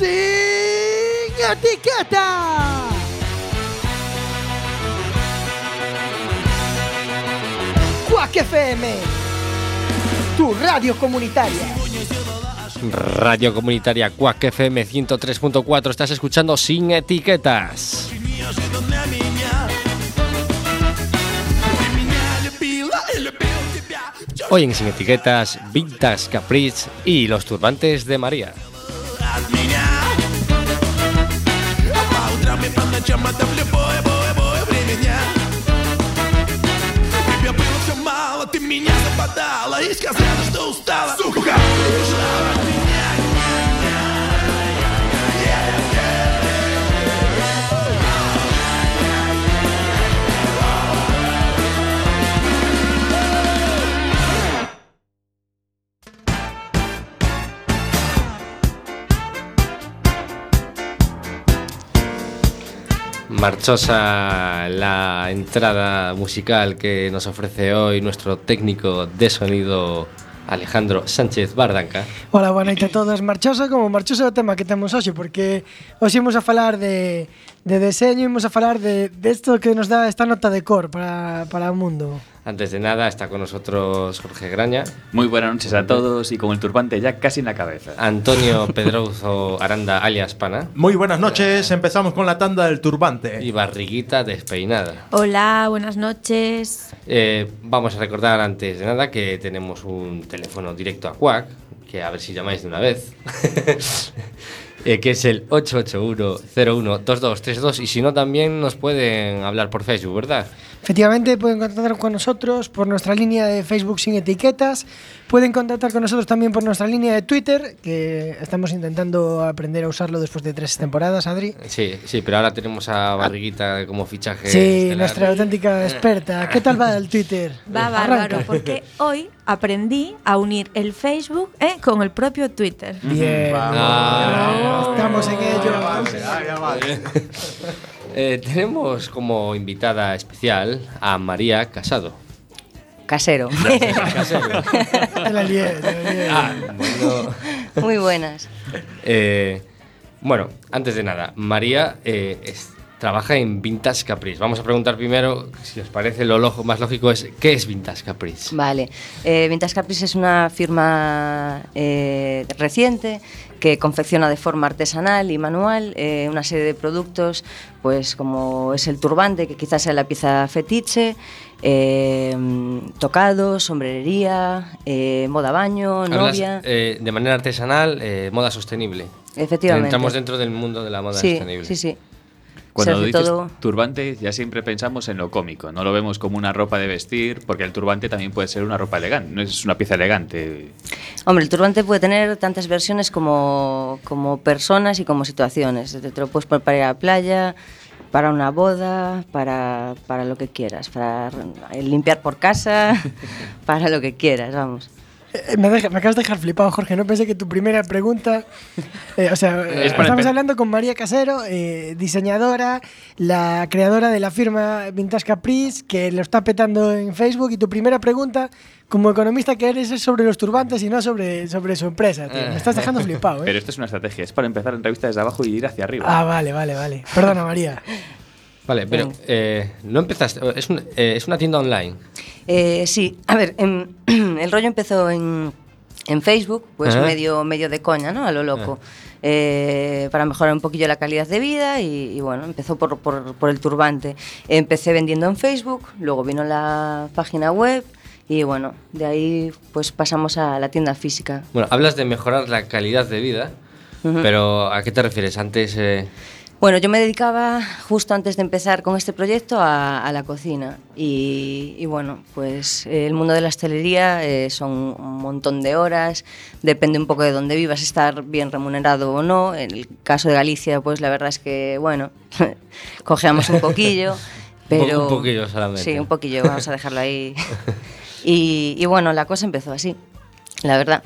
sin etiqueta. Quack FM, tu radio comunitaria. Radio Comunitaria Cuac FM 103.4. Estás escuchando sin etiquetas. Hoy en Sin Etiquetas, Vintage Caprice y los turbantes de María. faíscas, elas não estala. Suco, cara, eu cara. marchosa la entrada musical que nos ofrece hoy nuestro técnico de sonido Alejandro Sánchez Bardanca. Hola, boa noite a todos. Marchosa como marchosa o tema que temos hoxe, porque hoxe imos a falar de, de deseño, imos a falar de, de esto que nos dá esta nota de cor para, para o mundo. Antes de nada está con nosotros Jorge Graña, Muy buenas noches a todos y con el turbante ya casi en la cabeza. Antonio Pedrozo Aranda alias Pana Muy buenas noches, empezamos con la tanda del turbante. y Barriguita Despeinada. Hola, buenas noches. Eh, vamos a recordar antes de nada que tenemos un teléfono directo a Quack, que a ver si llamáis de una vez, eh, que es el 881-012232 y si no también nos pueden hablar por Facebook, ¿verdad? Efectivamente, pueden contactar con nosotros por nuestra línea de Facebook sin etiquetas. Pueden contactar con nosotros también por nuestra línea de Twitter, que estamos intentando aprender a usarlo después de tres temporadas, Adri. Sí, sí, pero ahora tenemos a Barriguita como fichaje. Sí, estelar. nuestra auténtica experta. ¿Qué tal va el Twitter? Va bárbaro, Arranca. porque hoy aprendí a unir el Facebook eh, con el propio Twitter. Bien. Ah. Estamos en ello. Eh, tenemos como invitada especial a María Casado. Casero. Te la lié, te la lié. Ah, bueno. Muy buenas. Eh, bueno, antes de nada, María eh, es- trabaja en Vintage Caprice. Vamos a preguntar primero, si os parece lo lojo- más lógico es, ¿qué es Vintage Caprice? Vale. Eh, Vintage Caprice es una firma eh, reciente que confecciona de forma artesanal y manual eh, una serie de productos, pues como es el turbante, que quizás sea la pieza fetiche, eh, tocados, sombrerería, eh, moda baño, Hablas, novia. eh, de manera artesanal, eh, moda sostenible. Efectivamente. Entramos dentro del mundo de la moda sí, sostenible. sí, sí. Cuando dices todo- turbante, ya siempre pensamos en lo cómico. No lo vemos como una ropa de vestir, porque el turbante también puede ser una ropa elegante. No es una pieza elegante. Hombre, el turbante puede tener tantas versiones como, como personas y como situaciones. Te lo puedes poner para ir a la playa, para una boda, para, para lo que quieras, para limpiar por casa, para lo que quieras, vamos. Eh, Me, deja- me acabas de dejar flipado, Jorge. No pensé que tu primera pregunta. eh, o sea, Es estamos hablando con María Casero, eh, diseñadora, la creadora de la firma Vintage Caprice, que lo está petando en Facebook. Y tu primera pregunta, como economista que eres, es sobre los turbantes y no sobre, sobre su empresa. tío. Me estás dejando flipado, Pero ¿eh? esto es una estrategia. Es para empezar en revista desde abajo y ir hacia arriba. Ah, vale, vale, vale. Perdona, María. Vale, pero eh, no empezaste, es, un- eh, es una tienda online. Eh, sí, a ver, em, el rollo empezó en, en Facebook, pues Ajá. medio, medio de coña, ¿no? A lo loco. Eh, para mejorar un poquillo la calidad de vida y, y bueno, empezó por, por- por el turbante. Empecé vendiendo en Facebook, luego vino la página web y bueno, de ahí pues pasamos a la tienda física. Bueno, hablas de mejorar la calidad de vida, pero ¿a qué te refieres? Antes... eh, Bueno, yo me dedicaba justo antes de empezar con este proyecto a, a la cocina y, y bueno, pues eh, el mundo de la hostelería eh, son un montón de horas, depende un poco de dónde vivas, estar bien remunerado o no. En el caso de Galicia, pues la verdad es que, bueno, cojeamos un poquillo, pero... un poquillo solamente. Sí, un poquillo, vamos a dejarlo ahí. y, y bueno, la cosa empezó así, la verdad.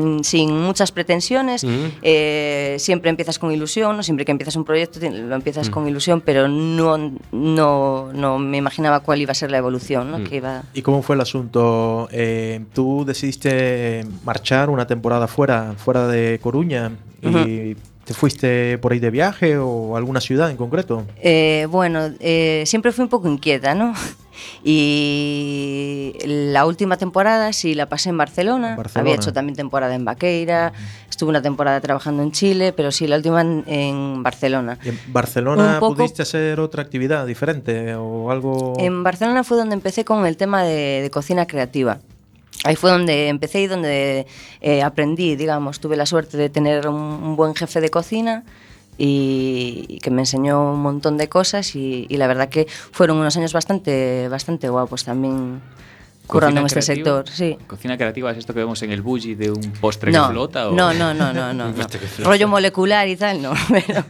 Mm, Sin muchas pretensiones, Mm. eh, siempre empiezas con ilusión, ¿no? siempre que empiezas un proyecto lo empiezas con ilusión, pero no, no, no me imaginaba cuál iba a ser la evolución, ¿no? que iba... ¿Y cómo fue el asunto? Eh, ¿Tú decidiste marchar una temporada fuera, fuera de Coruña y ¿Te fuiste por ahí de viaje o a alguna ciudad en concreto? Eh, bueno, eh, siempre fui un poco inquieta, ¿no? Y la última temporada sí la pasé en Barcelona. Barcelona. Había hecho también temporada en Vaqueira. Estuve una temporada trabajando en Chile, pero sí, la última en, en Barcelona. ¿Y en Barcelona poco- pudiste hacer otra actividad diferente o algo? En Barcelona fue donde empecé con el tema de, de cocina creativa. Ahí fue donde empecé y donde eh, aprendí, digamos, tuve la suerte de tener un, un buen jefe de cocina y, que me enseñó un montón de cosas y, y la verdad que fueron unos años bastante, bastante guapos también currando en ¿Cocina este sector. Sí. ¿Cocina creativa es esto que vemos en el bully de un postre No, que flota? O... no, no, no, no, no, no. Rollo molecular y tal, no. Pero,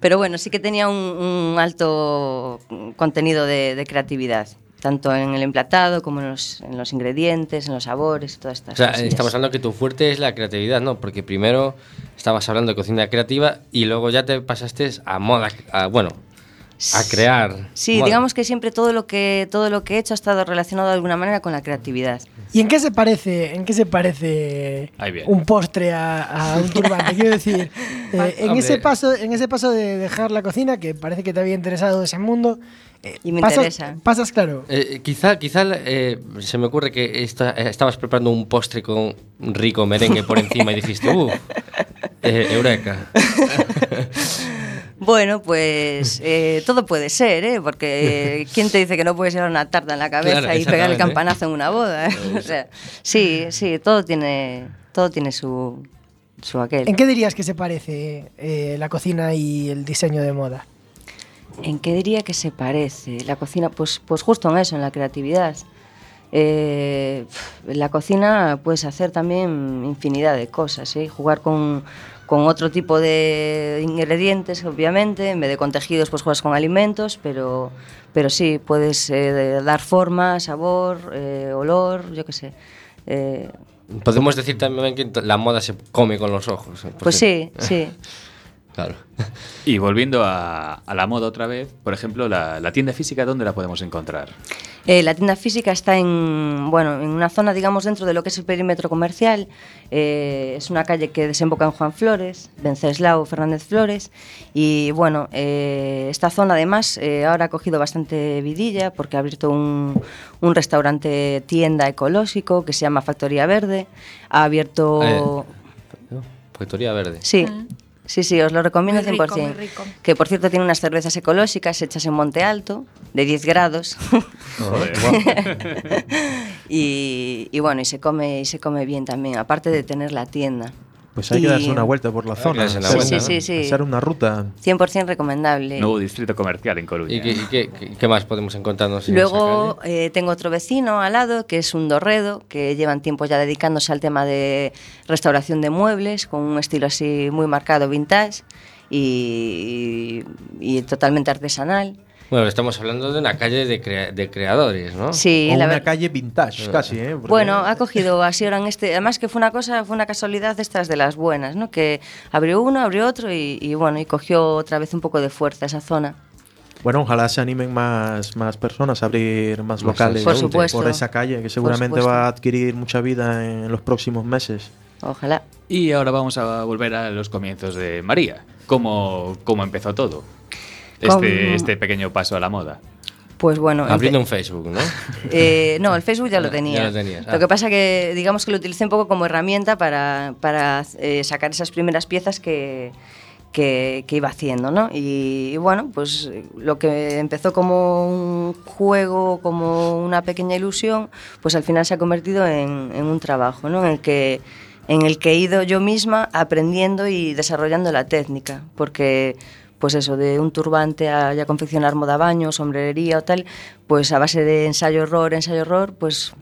pero bueno, sí que tenía un, un alto contenido de, de creatividad, tanto en el emplatado como en los, en los ingredientes, en los sabores todas estas O sea, cosillas. estamos hablando que tu fuerte es la creatividad, ¿no? Porque primero estabas hablando de cocina creativa y luego ya te pasaste a moda, a, bueno, a crear. Sí, digamos que siempre todo lo que todo lo que he hecho ha estado relacionado de alguna manera con la creatividad. ¿Y en qué se parece, en qué se parece un postre a, a un turbante? Quiero decir, eh, en ese paso, en ese paso de dejar la cocina, que parece que te había interesado ese mundo, eh, Y me pasas, interesa. pasas claro. Eh, quizá quizá eh, se me ocurre que esta- eh, estabas preparando un postre con rico merengue por encima y dijiste, ¡uh! eh, eureka. Bueno, pues eh, todo puede ser, ¿eh? Porque eh, ¿quién te dice que no puedes llevar una tarta en la cabeza Claro, y pegar el exactamente. campanazo en una boda? eh? O sea, sí, sí, todo tiene, todo tiene su, su aquel. ¿En qué dirías que se parece eh, la cocina y el diseño de moda? ¿En qué diría que se parece? La cocina, pues, pues justo en eso, en la creatividad. Eh, en la cocina puedes hacer también infinidad de cosas, ¿eh? jugar con, con otro tipo de ingredientes, obviamente, en vez de con tejidos, pues juegas con alimentos, pero, pero sí, puedes eh, dar forma, sabor, eh, olor, yo qué sé. Eh, Podemos decir también que la moda se come con los ojos. Pues sí, sí. Claro. Y volviendo a, a la moda otra vez, por ejemplo, la, la tienda física, ¿dónde la podemos encontrar? Eh, la tienda física está en, bueno, en una zona, digamos, dentro de lo que es el perímetro comercial. Eh, es una calle que desemboca en Juan Flores, Venceslao Fernández Flores. Y bueno, eh, esta zona además eh, ahora ha cogido bastante vidilla porque ha abierto un, un restaurante tienda ecológico que se llama Factoría Verde. Ha abierto... Eh, Factoría Verde. Sí. Sí, sí, os lo recomiendo Muy rico, 100%. muy rico. Que por cierto tiene unas cervezas ecológicas hechas en Monte Alto, de 10 grados. y, y bueno, y se come y se come bien también, aparte de tener la tienda. Pues hay que darse una vuelta por la zona. una hacer vuelta, Sí, sí, sí. Hacer una ruta. 100% recomendable. Nuevo distrito comercial en Coruña. ¿Y, qué, y qué- qué- qué más podemos encontrarnos en Luego eh, tengo otro vecino al lado, que es un dorredo, que llevan tiempo ya dedicándose al tema de restauración de muebles, con un estilo así muy marcado, vintage y, y totalmente artesanal. Bueno, estamos hablando de una calle de, crea- de creadores, ¿no? Sí, o la una calle vintage, casi, ¿eh? Porque- Bueno, ha cogido así ahora en este. Además que fue una cosa, fue una casualidad de estas de las buenas, ¿no? Que abrió uno, abrió otro y, y bueno, y cogió otra vez un poco de fuerza esa zona. Bueno, ojalá se animen más, más personas a abrir más Más locales Por supuesto. por esa calle, que seguramente va a adquirir mucha vida en los próximos meses. Ojalá. Y ahora vamos a volver a los comienzos de María. ¿Cómo, cómo empezó todo? Este, Con- este pequeño paso a la moda. Pues bueno. Abriendo un Facebook, ¿no? Eh, no, el Facebook ya lo tenía. ya lo tenías, ah. que pasa que, digamos que lo utilicé un poco como herramienta para, para eh, sacar esas primeras piezas que, que, que iba haciendo, ¿no? Y, y bueno, pues lo que empezó como un juego, como una pequeña ilusión, pues al final se ha convertido en, en un trabajo, ¿no? En el que en el que he ido yo misma aprendiendo y desarrollando la técnica, porque pues eso, de un turbante a, a confeccionar moda baño, sombrería o tal, pues a base de ensayo-error, ensayo-error, pues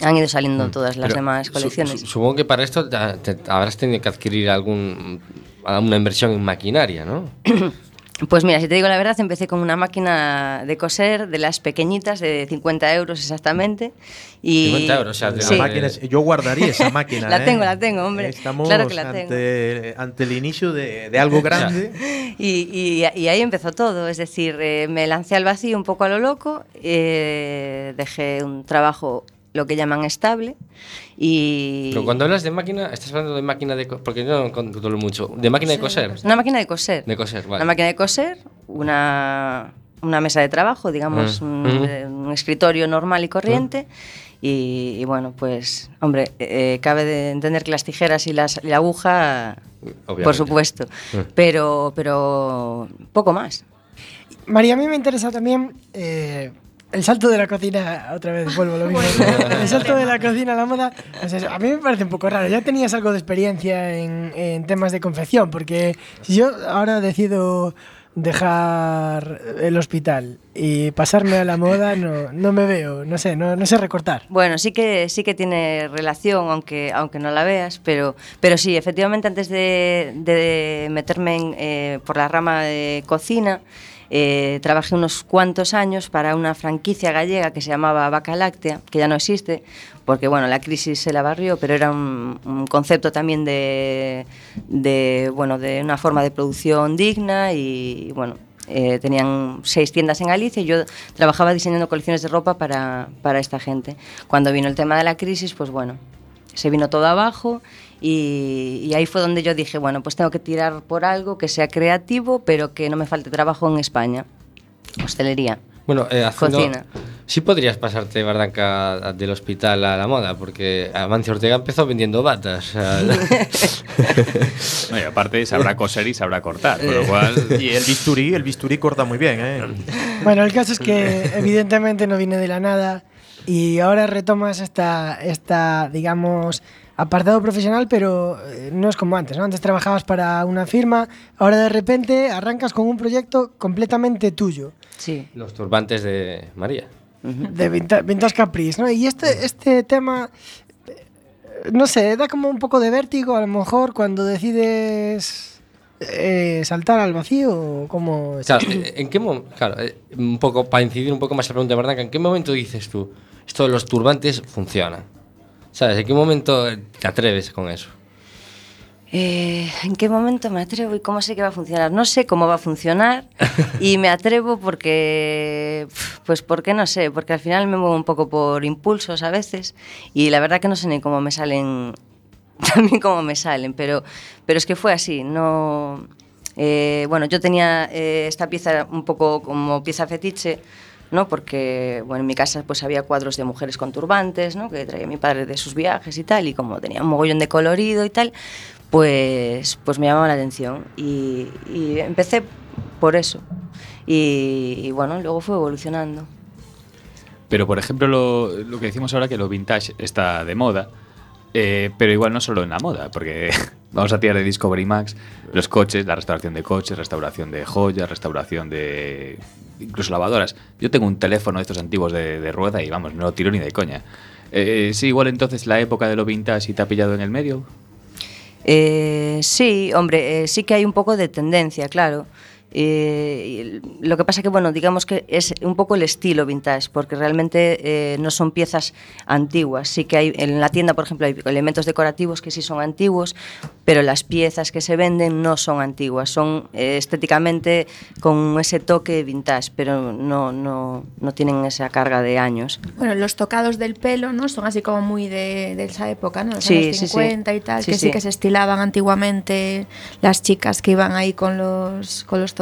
han ido saliendo mm. todas las Pero demás colecciones. Su, su, supongo que para esto te, te, habrás tenido que adquirir algún, alguna inversión en maquinaria, ¿no? Pues mira, si te digo la verdad, empecé con una máquina de coser de las pequeñitas, de 50 euros exactamente. Y 50 euros, o sea, de La Sí. máquina es- yo guardaría esa máquina. La ¿eh? tengo, la tengo, hombre. Estamos Claro que la ante, ante el inicio de, de algo grande. Y, y- y ahí empezó todo, es decir, eh, me lancé al vacío un poco a lo loco, eh, dejé un trabajo lo que llaman estable. Y Pero cuando hablas de máquina, estás hablando de máquina de... Porque yo no controlo mucho. ¿De máquina de coser? una máquina de coser. De coser, vale. Una máquina de coser, una, una mesa de trabajo, digamos, Mm. un, Mm. eh, un escritorio normal y corriente. Y, y bueno, pues, hombre, eh, cabe de entender que las tijeras y, las, y la aguja, Obviamente. por supuesto, Mm. pero, pero poco más. María, a mí me interesa también eh, el salto de la cocina, otra vez vuelvo a lo mismo. el salto de la cocina a la moda, a mí me parece un poco raro. Ya tenías algo de experiencia en, en temas de confección, porque si yo ahora decido dejar el hospital y pasarme a la moda, no, no me veo, no sé, no, no sé recortar. Bueno, sí que sí que tiene relación, aunque aunque no la veas, pero pero sí, efectivamente antes de, de meterme en, eh, por la rama de cocina, eh, trabajé unos cuantos años para una franquicia gallega que se llamaba Vaca Láctea, que ya no existe, porque bueno, la crisis se la barrió, pero era un, un concepto también de, de bueno de una forma de producción digna y bueno eh, tenían seis tiendas en Galicia y yo trabajaba diseñando colecciones de ropa para, para esta gente. Cuando vino el tema de la crisis, pues bueno, se vino todo abajo y, y ahí fue donde yo dije, bueno, pues tengo que tirar por algo que sea creativo, pero que no me falte trabajo en España. Hostelería. Bueno, eh, haciendo- Cocina. Sí podrías pasarte, Bardanca, del hospital a la moda, porque Amancio Ortega empezó vendiendo batas. No, y aparte sabrá coser y sabrá cortar, con lo cual... Y el bisturí, el bisturí corta muy bien, ¿eh? Bueno, el caso es que evidentemente no viene de la nada y ahora retomas esta, esta digamos, apartado profesional, pero eh, no es como antes, ¿no? Antes trabajabas para una firma, ahora de repente arrancas con un proyecto completamente tuyo, Sí. Los turbantes de María. de Vinta- Vintage Caprice, ¿no? Y este, este tema, eh, no sé, da como un poco de vértigo a lo mejor cuando decides eh, saltar al vacío o como... Claro, ¿en qué claro, un poco para incidir un poco más en la pregunta ¿en qué momento dices tú esto de los turbantes funciona? ¿Sabes? ¿En qué momento te atreves con eso? Eh, ¿En qué momento me atrevo y cómo sé que va a funcionar? No sé cómo va a funcionar y me atrevo porque, pues porque no sé, porque al final me muevo un poco por impulsos a veces y la verdad que no sé ni cómo me salen, también cómo me salen, pero, pero es que fue así, no... eh, bueno, yo tenía eh, esta pieza un poco como pieza fetiche, ¿no? Porque, bueno, en mi casa pues había cuadros de mujeres con turbantes, ¿no? Que traía mi padre de sus viajes y tal, y como tenía un mogollón de colorido y tal, pues, pues me llamaba la atención. Y, empecé por eso. Y, y bueno, luego fue evolucionando. Pero, por ejemplo, lo, lo que decimos ahora que lo vintage está de moda, eh, pero igual no solo en la moda, porque vamos a tirar de Discovery Max los coches, la restauración de coches, restauración de joyas, restauración de incluso lavadoras. Yo tengo un teléfono de estos antiguos de, rueda y vamos, no lo tiro ni de coña. Eh, sí, igual entonces la época de lo vintage y te ha pillado en el medio. Eh, sí, hombre, eh, sí que hay un poco de tendencia, claro. Eh, lo que pasa que, bueno, digamos que es un poco el estilo vintage, porque realmente eh, no son piezas antiguas. Sí que hay, en la tienda, por ejemplo, hay elementos decorativos que sí son antiguos, pero las piezas que se venden no son antiguas, son eh, estéticamente con ese toque vintage, pero no, no, no tienen esa carga de años. Bueno, los tocados del pelo, ¿no? Son así como muy de, de esa época, ¿no? Los Sí, años sí, sí. 50 y tal, Sí, que sí. sí. que se estilaban antiguamente las chicas que iban ahí con los, con los tocados.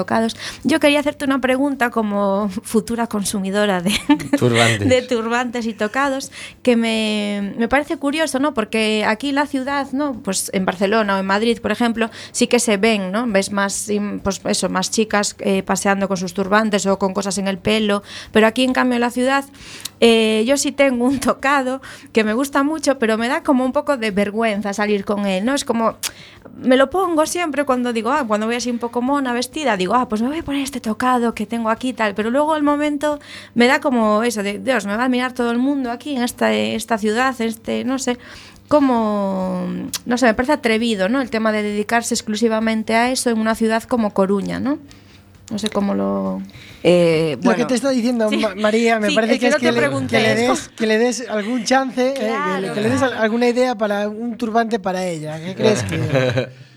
Yo quería hacerte una pregunta como futura consumidora de Turbantes. de turbantes y tocados, que me, me parece curioso, ¿no? Porque aquí la ciudad, ¿no? Pues en Barcelona o en Madrid, por ejemplo, sí que se ven, ¿no? Ves más, pues eso, más chicas eh, paseando con sus turbantes o con cosas en el pelo, pero aquí en cambio en la ciudad eh, yo sí tengo un tocado que me gusta mucho, pero me da como un poco de vergüenza salir con él, ¿no? Es como, me lo pongo siempre cuando digo, ah, cuando voy así un poco mona vestida, digo, ah, pues me voy a poner este tocado que tengo aquí tal, pero luego al momento me da como eso de, Dios, me va a mirar todo el mundo aquí en esta, esta ciudad, este, no sé, como, no sé, me parece atrevido, ¿no? El tema de dedicarse exclusivamente a eso en una ciudad como Coruña, ¿no? No sé cómo lo... Eh, Lo que te está diciendo Sí. Ma- María, me Sí, parece que, que es no que, le, que des, que le des algún chance, eh, que le- Claro, que, le des alguna idea para un turbante para ella. ¿Qué crees que...?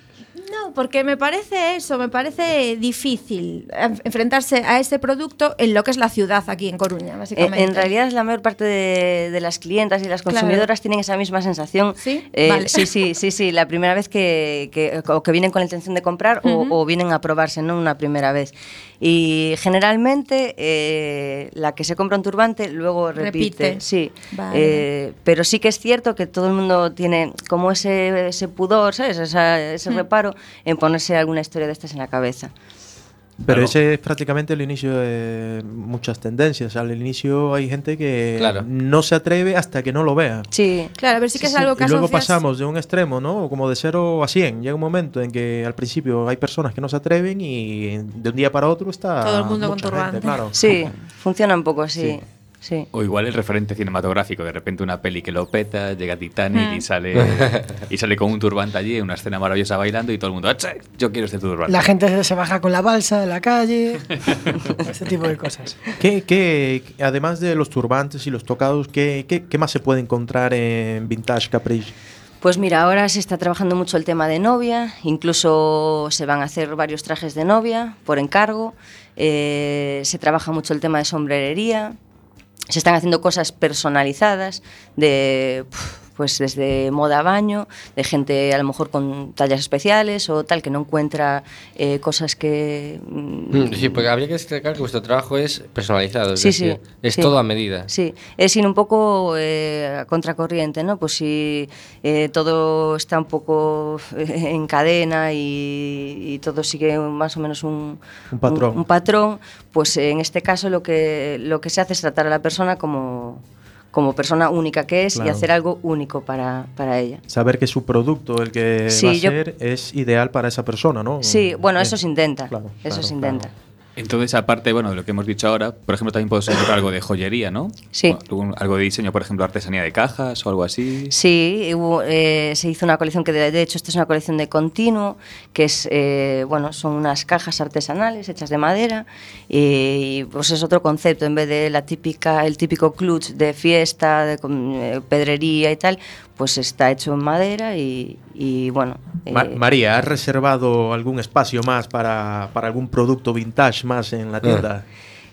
Porque me parece eso, me parece difícil en- enfrentarse a ese producto en lo que es la ciudad aquí en Coruña, Eh, básicamente. En realidad la mayor parte de, de las clientas y las Claro. consumidoras tienen esa misma sensación. ¿Sí? Eh, Vale. sí, sí, sí, sí. La primera vez que, que- o que vienen con la intención de comprar o- vienen a probarse, ¿no? Una primera vez. Y generalmente eh, la que se compra un turbante luego repite. Repite. Sí. Vale. Eh, pero sí que es cierto que todo el mundo tiene como ese, ese pudor, ¿sabes? Esa- ese Hmm. reparo en ponerse alguna historia de estas en la cabeza. Pero Claro. ese es prácticamente el inicio de muchas tendencias. Al inicio hay gente que Claro. no se atreve hasta que no lo vea. Sí. Claro, a ver si que es algo que y luego asocias- pasamos de un extremo, ¿no? Como de 0 a 100. Llega un momento en que al principio hay personas que no se atreven y de un día para otro está Todo el mundo con mucha gente, turbante. claro. Sí, funciona un poco así. Sí. Sí. O igual el referente cinematográfico, de repente una peli que lo peta, llega Titanic Mm. y sale y sale con un turbante allí, una escena maravillosa bailando y todo el mundo, "Ache, yo quiero este turbante. La gente se baja con la balsa de la calle, ese tipo de cosas. ¿Qué, qué- además de los turbantes y los tocados, ¿qué, qué, qué más se puede encontrar en Vintage Caprice? Pues mira, ahora se está trabajando mucho el tema de novia, incluso se van a hacer varios trajes de novia por encargo, eh, se trabaja mucho el tema de sombrerería, se están haciendo cosas personalizadas de pues desde moda a baño, de gente a lo mejor con tallas especiales o tal que no encuentra eh, cosas que mm, Mm, Sí, porque habría que destacar que vuestro trabajo es personalizado, es Sí, decir, sí, es sí. todo a medida. Sí, es ir un poco eh, a contracorriente, ¿no? Pues si eh, todo está un poco en cadena y, y todo sigue más o menos un, Un patrón. un patrón, pues en este caso lo que, lo que se hace es tratar a la persona como, como persona única que es y hacer algo único para, para ella. Saber que su producto, el que Sí, va a yo- ser, es ideal para esa persona, ¿no? Sí, bueno, eso se intenta, claro, eso claro, se intenta. Entonces, aparte, bueno, de lo que hemos dicho ahora, por ejemplo, también podemos encontrar algo de joyería, ¿no? Sí. Algo de diseño, por ejemplo, artesanía de cajas o algo así. Sí, hubo, eh, se hizo una colección que de, de hecho esta es una colección de continuo, que es eh, bueno, son unas cajas artesanales hechas de madera y pues es otro concepto en vez de la típica el típico clutch de fiesta, de con, eh, pedrería y tal, pues está hecho en madera y, y, bueno. Ma- eh, María, ¿has reservado algún espacio más para, para algún producto vintage más en la tienda?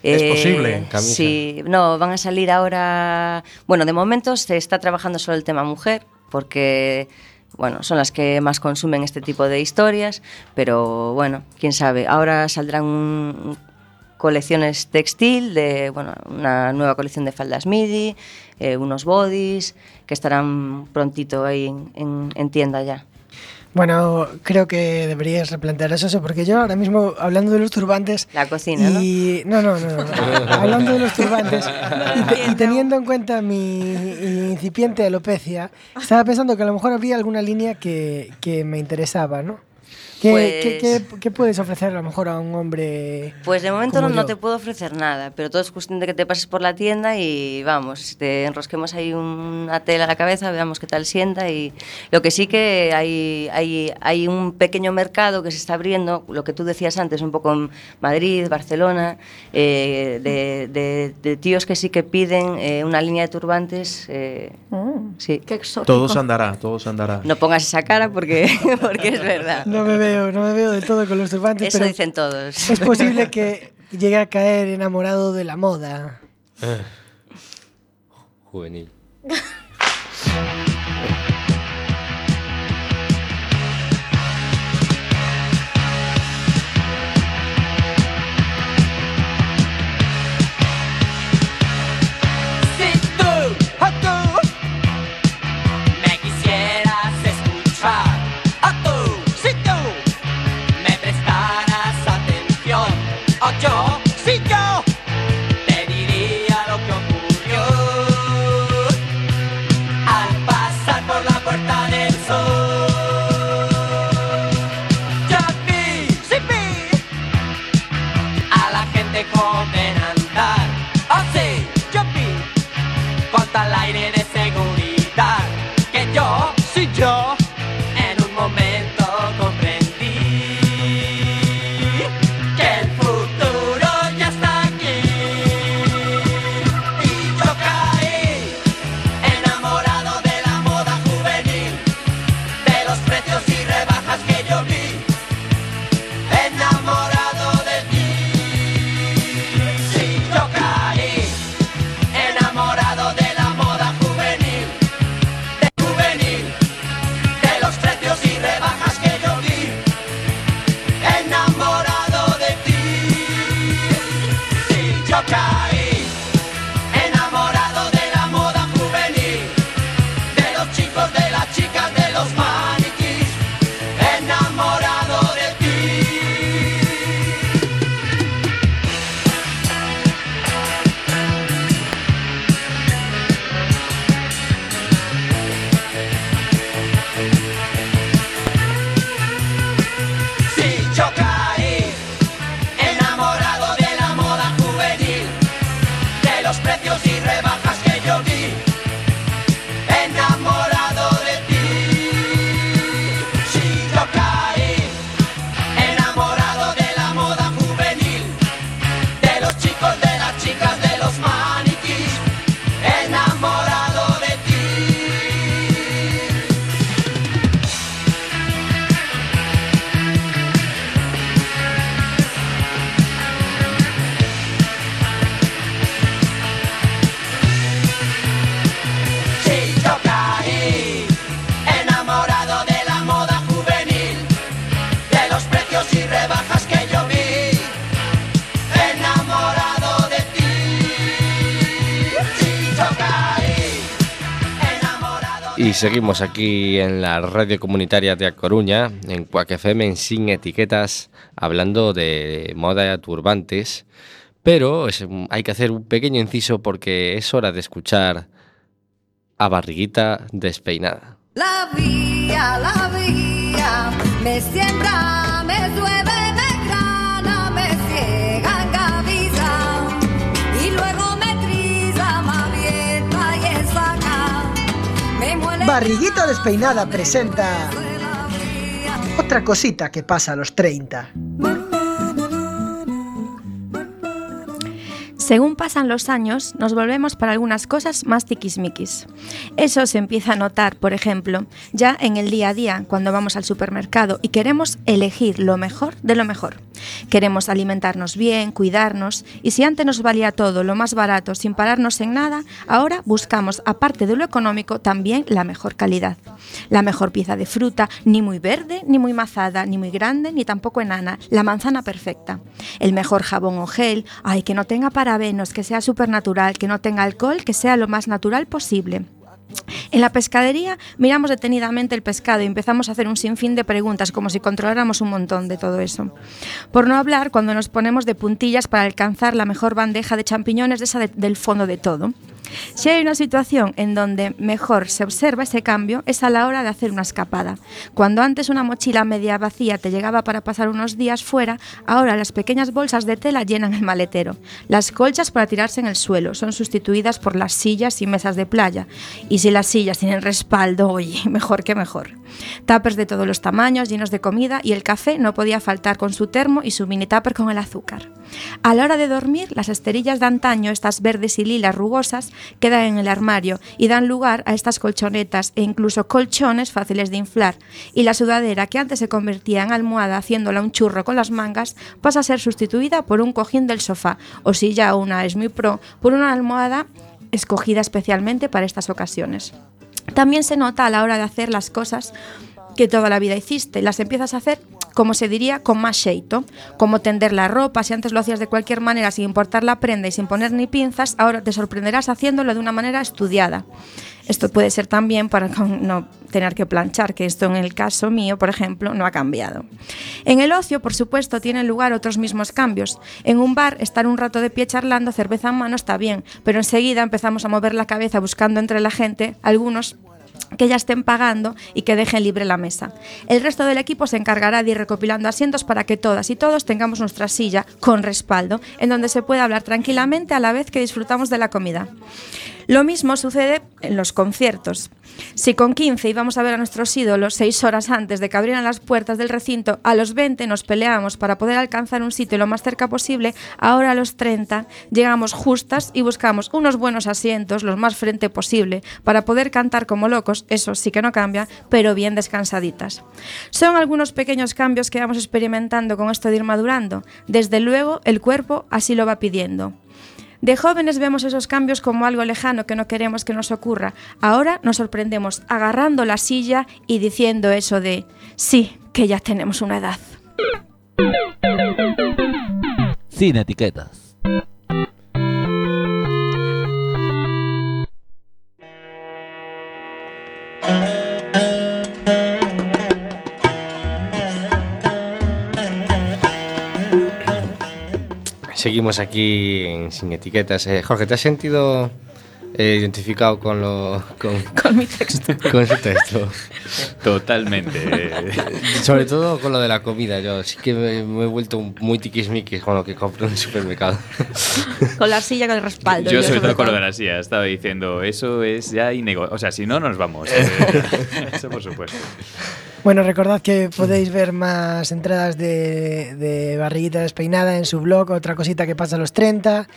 ¿Es Eh, posible? Camisa. Sí, no, van a salir ahora. Bueno, de momento se está trabajando solo el tema mujer, porque bueno, son las que más consumen este tipo de historias, pero bueno, quién sabe. Ahora saldrán un- colecciones textil, de bueno, una nueva colección de faldas midi, eh, unos bodies, que estarán prontito ahí en, en- en tienda ya. Bueno, creo que deberías replantear eso, porque yo ahora mismo, hablando de los turbantes... La cocina, ¿no? y, ¿no? No, no, no. hablando de los turbantes y, te- y teniendo en cuenta mi incipiente alopecia, estaba pensando que a lo mejor habría alguna línea que, que me interesaba, ¿no? ¿Qué, Pues- qué- qué- qué puedes ofrecer a lo mejor a un hombre? Pues de momento no, como no yo? te puedo ofrecer nada, pero todo es cuestión de que te pases por la tienda y vamos, te enrosquemos ahí una tela a la cabeza, veamos qué tal sienta y lo que sí que hay, hay, hay un pequeño mercado que se está abriendo, lo que tú decías antes, un poco en Madrid, Barcelona, eh, de, de- de tíos que sí que piden eh, una línea de turbantes. eh, Mm, sí. qué exótico. Todo se andará, todo se andará. No pongas esa cara porque, porque es verdad. No me veo, no me veo del todo con los turbantes, Eso pero dicen todos. es posible que llegue a caer enamorado de la moda. Juvenil. Y seguimos aquí en la radio comunitaria de A Coruña, en Cuac FM, en Sin Etiquetas, hablando de moda turbantes. Pero hay que hacer un pequeño inciso porque es hora de escuchar a Barriguita Despeinada. La vía, la vía, me siembra, me llueve, Barriguita Despeinada presenta otra cosita que pasa a los 30. Según pasan los años, nos volvemos para algunas cosas más tiquismiquis. Eso se empieza a notar, por ejemplo, ya en el día a día, cuando vamos al supermercado y queremos elegir lo mejor de lo mejor. Queremos alimentarnos bien, cuidarnos, y si antes nos valía todo lo más barato sin pararnos en nada, ahora buscamos, aparte de lo económico, también la mejor calidad. La mejor pieza de fruta, ni muy verde, ni muy mazada, ni muy grande, ni tampoco enana, la manzana perfecta. El mejor jabón o gel, ay, que no tenga que sea supernatural, que no tenga alcohol, que sea lo más natural posible. En la pescadería miramos detenidamente el pescado y empezamos a hacer un sinfín de preguntas como si controláramos un montón de todo eso. Por no hablar cuando nos ponemos de puntillas para alcanzar la mejor bandeja de champiñones de esa de- del fondo de todo. Si hay una situación en donde mejor se observa ese cambio es a la hora de hacer una escapada. Cuando antes una mochila media vacía te llegaba para pasar unos días fuera, ahora las pequeñas bolsas de tela llenan el maletero. Las colchas para tirarse en el suelo son sustituidas por las sillas y mesas de playa. Y si las sillas tienen respaldo, oye, mejor que mejor. Tuppers de todos los tamaños, llenos de comida y el café no podía faltar con su termo y su mini tupper con el azúcar. A la hora de dormir, las esterillas de antaño, estas verdes y lilas rugosas, quedan en el armario y dan lugar a estas colchonetas e incluso colchones fáciles de inflar. Y la sudadera, que antes se convertía en almohada haciéndola un churro con las mangas, pasa a ser sustituida por un cojín del sofá, o si ya una es muy pro, por una almohada escogida especialmente para estas ocasiones. También se nota a la hora de hacer las cosas que toda la vida hiciste, las empiezas a hacer como se diría, con más xeito, como tender la ropa, si antes lo hacías de cualquier manera sin importar la prenda y sin poner ni pinzas, ahora te sorprenderás haciéndolo de una manera estudiada. Esto puede ser también para no tener que planchar, que esto en el caso mío, por ejemplo, no ha cambiado. En el ocio, por supuesto, tienen lugar otros mismos cambios. En un bar, estar un rato de pie charlando, cerveza en mano, está bien, pero enseguida empezamos a mover la cabeza buscando entre la gente algunos que ya estén pagando y que dejen libre la mesa. El resto del equipo se encargará de ir recopilando asientos para que todas y todos tengamos nuestra silla con respaldo, en donde se pueda hablar tranquilamente a la vez que disfrutamos de la comida. Lo mismo sucede en los conciertos. Si con 15 íbamos a ver a nuestros ídolos seis horas antes de que abrieran las puertas del recinto, a los 20 nos peleamos para poder alcanzar un sitio lo más cerca posible, ahora a los 30 llegamos justas y buscamos unos buenos asientos, los más frente posible, para poder cantar como locos, eso sí que no cambia, pero bien descansaditas. Son algunos pequeños cambios que vamos experimentando con esto de ir madurando. Desde luego, el cuerpo así lo va pidiendo. De jóvenes vemos esos cambios como algo lejano que no queremos que nos ocurra. Ahora nos sorprendemos agarrando la silla y diciendo eso de, sí, que ya tenemos una edad. Sin etiquetas. Seguimos aquí en Sin Etiquetas. Eh, Jorge, ¿te has sentido eh, identificado con lo con, con mi texto? Con su texto. Totalmente. Sobre todo con lo de la comida. Yo sí que me, me he vuelto muy tiquismiquis con lo que compro en el supermercado. Con la silla con el respaldo. Yo sobre todo con lo de la silla estaba diciendo, eso es ya inegociable. O sea, si no, nos vamos. Eh, eso por supuesto. Bueno, recordad que podéis ver más entradas de, de Barriguita Despeinada en su blog, otra cosita que pasa a los 30.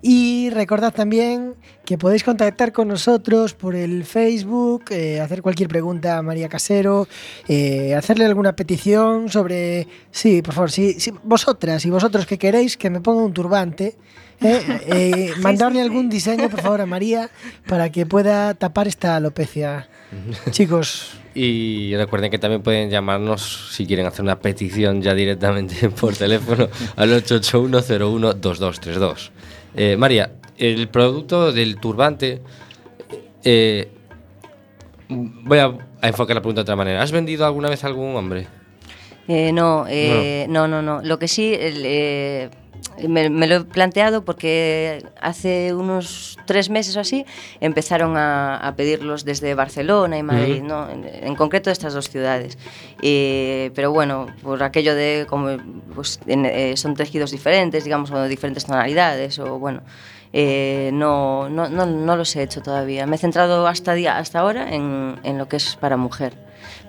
Y recordad también que podéis contactar con nosotros por el Facebook, eh, hacer cualquier pregunta a María Casero, eh, hacerle alguna petición sobre... Sí, por favor, si, si vosotras y vosotros que queréis que me ponga un turbante, eh, eh, mandarle algún diseño, por favor, a María para que pueda tapar esta alopecia. Chicos, Y recuerden que también pueden llamarnos si quieren hacer una petición ya directamente por teléfono al 881012232. Eh, María, el producto del turbante, eh, Voy a, a enfocar la pregunta de otra manera. ¿Has vendido alguna vez a algún hombre? Eh, no, eh, no, no, no. Lo que sí, el, eh, me, me lo he planteado porque hace unos tres meses o así empezaron a, a pedirlos desde Barcelona y Madrid, Ujú. ¿no? en, en concreto estas dos ciudades. Eh, pero bueno, por aquello de como pues, en- eh, son tejidos diferentes, digamos, o diferentes tonalidades, o bueno. eh, no, no, no, no los he hecho todavía. Me he centrado hasta, día, hasta ahora en, en lo que es para mujer.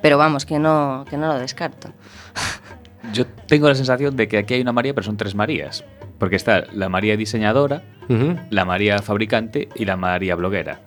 Pero vamos, que no, que no lo descarto. Yo tengo la sensación de que aquí hay una María, pero son tres Marías. Porque está la María diseñadora, la María fabricante y la María bloguera.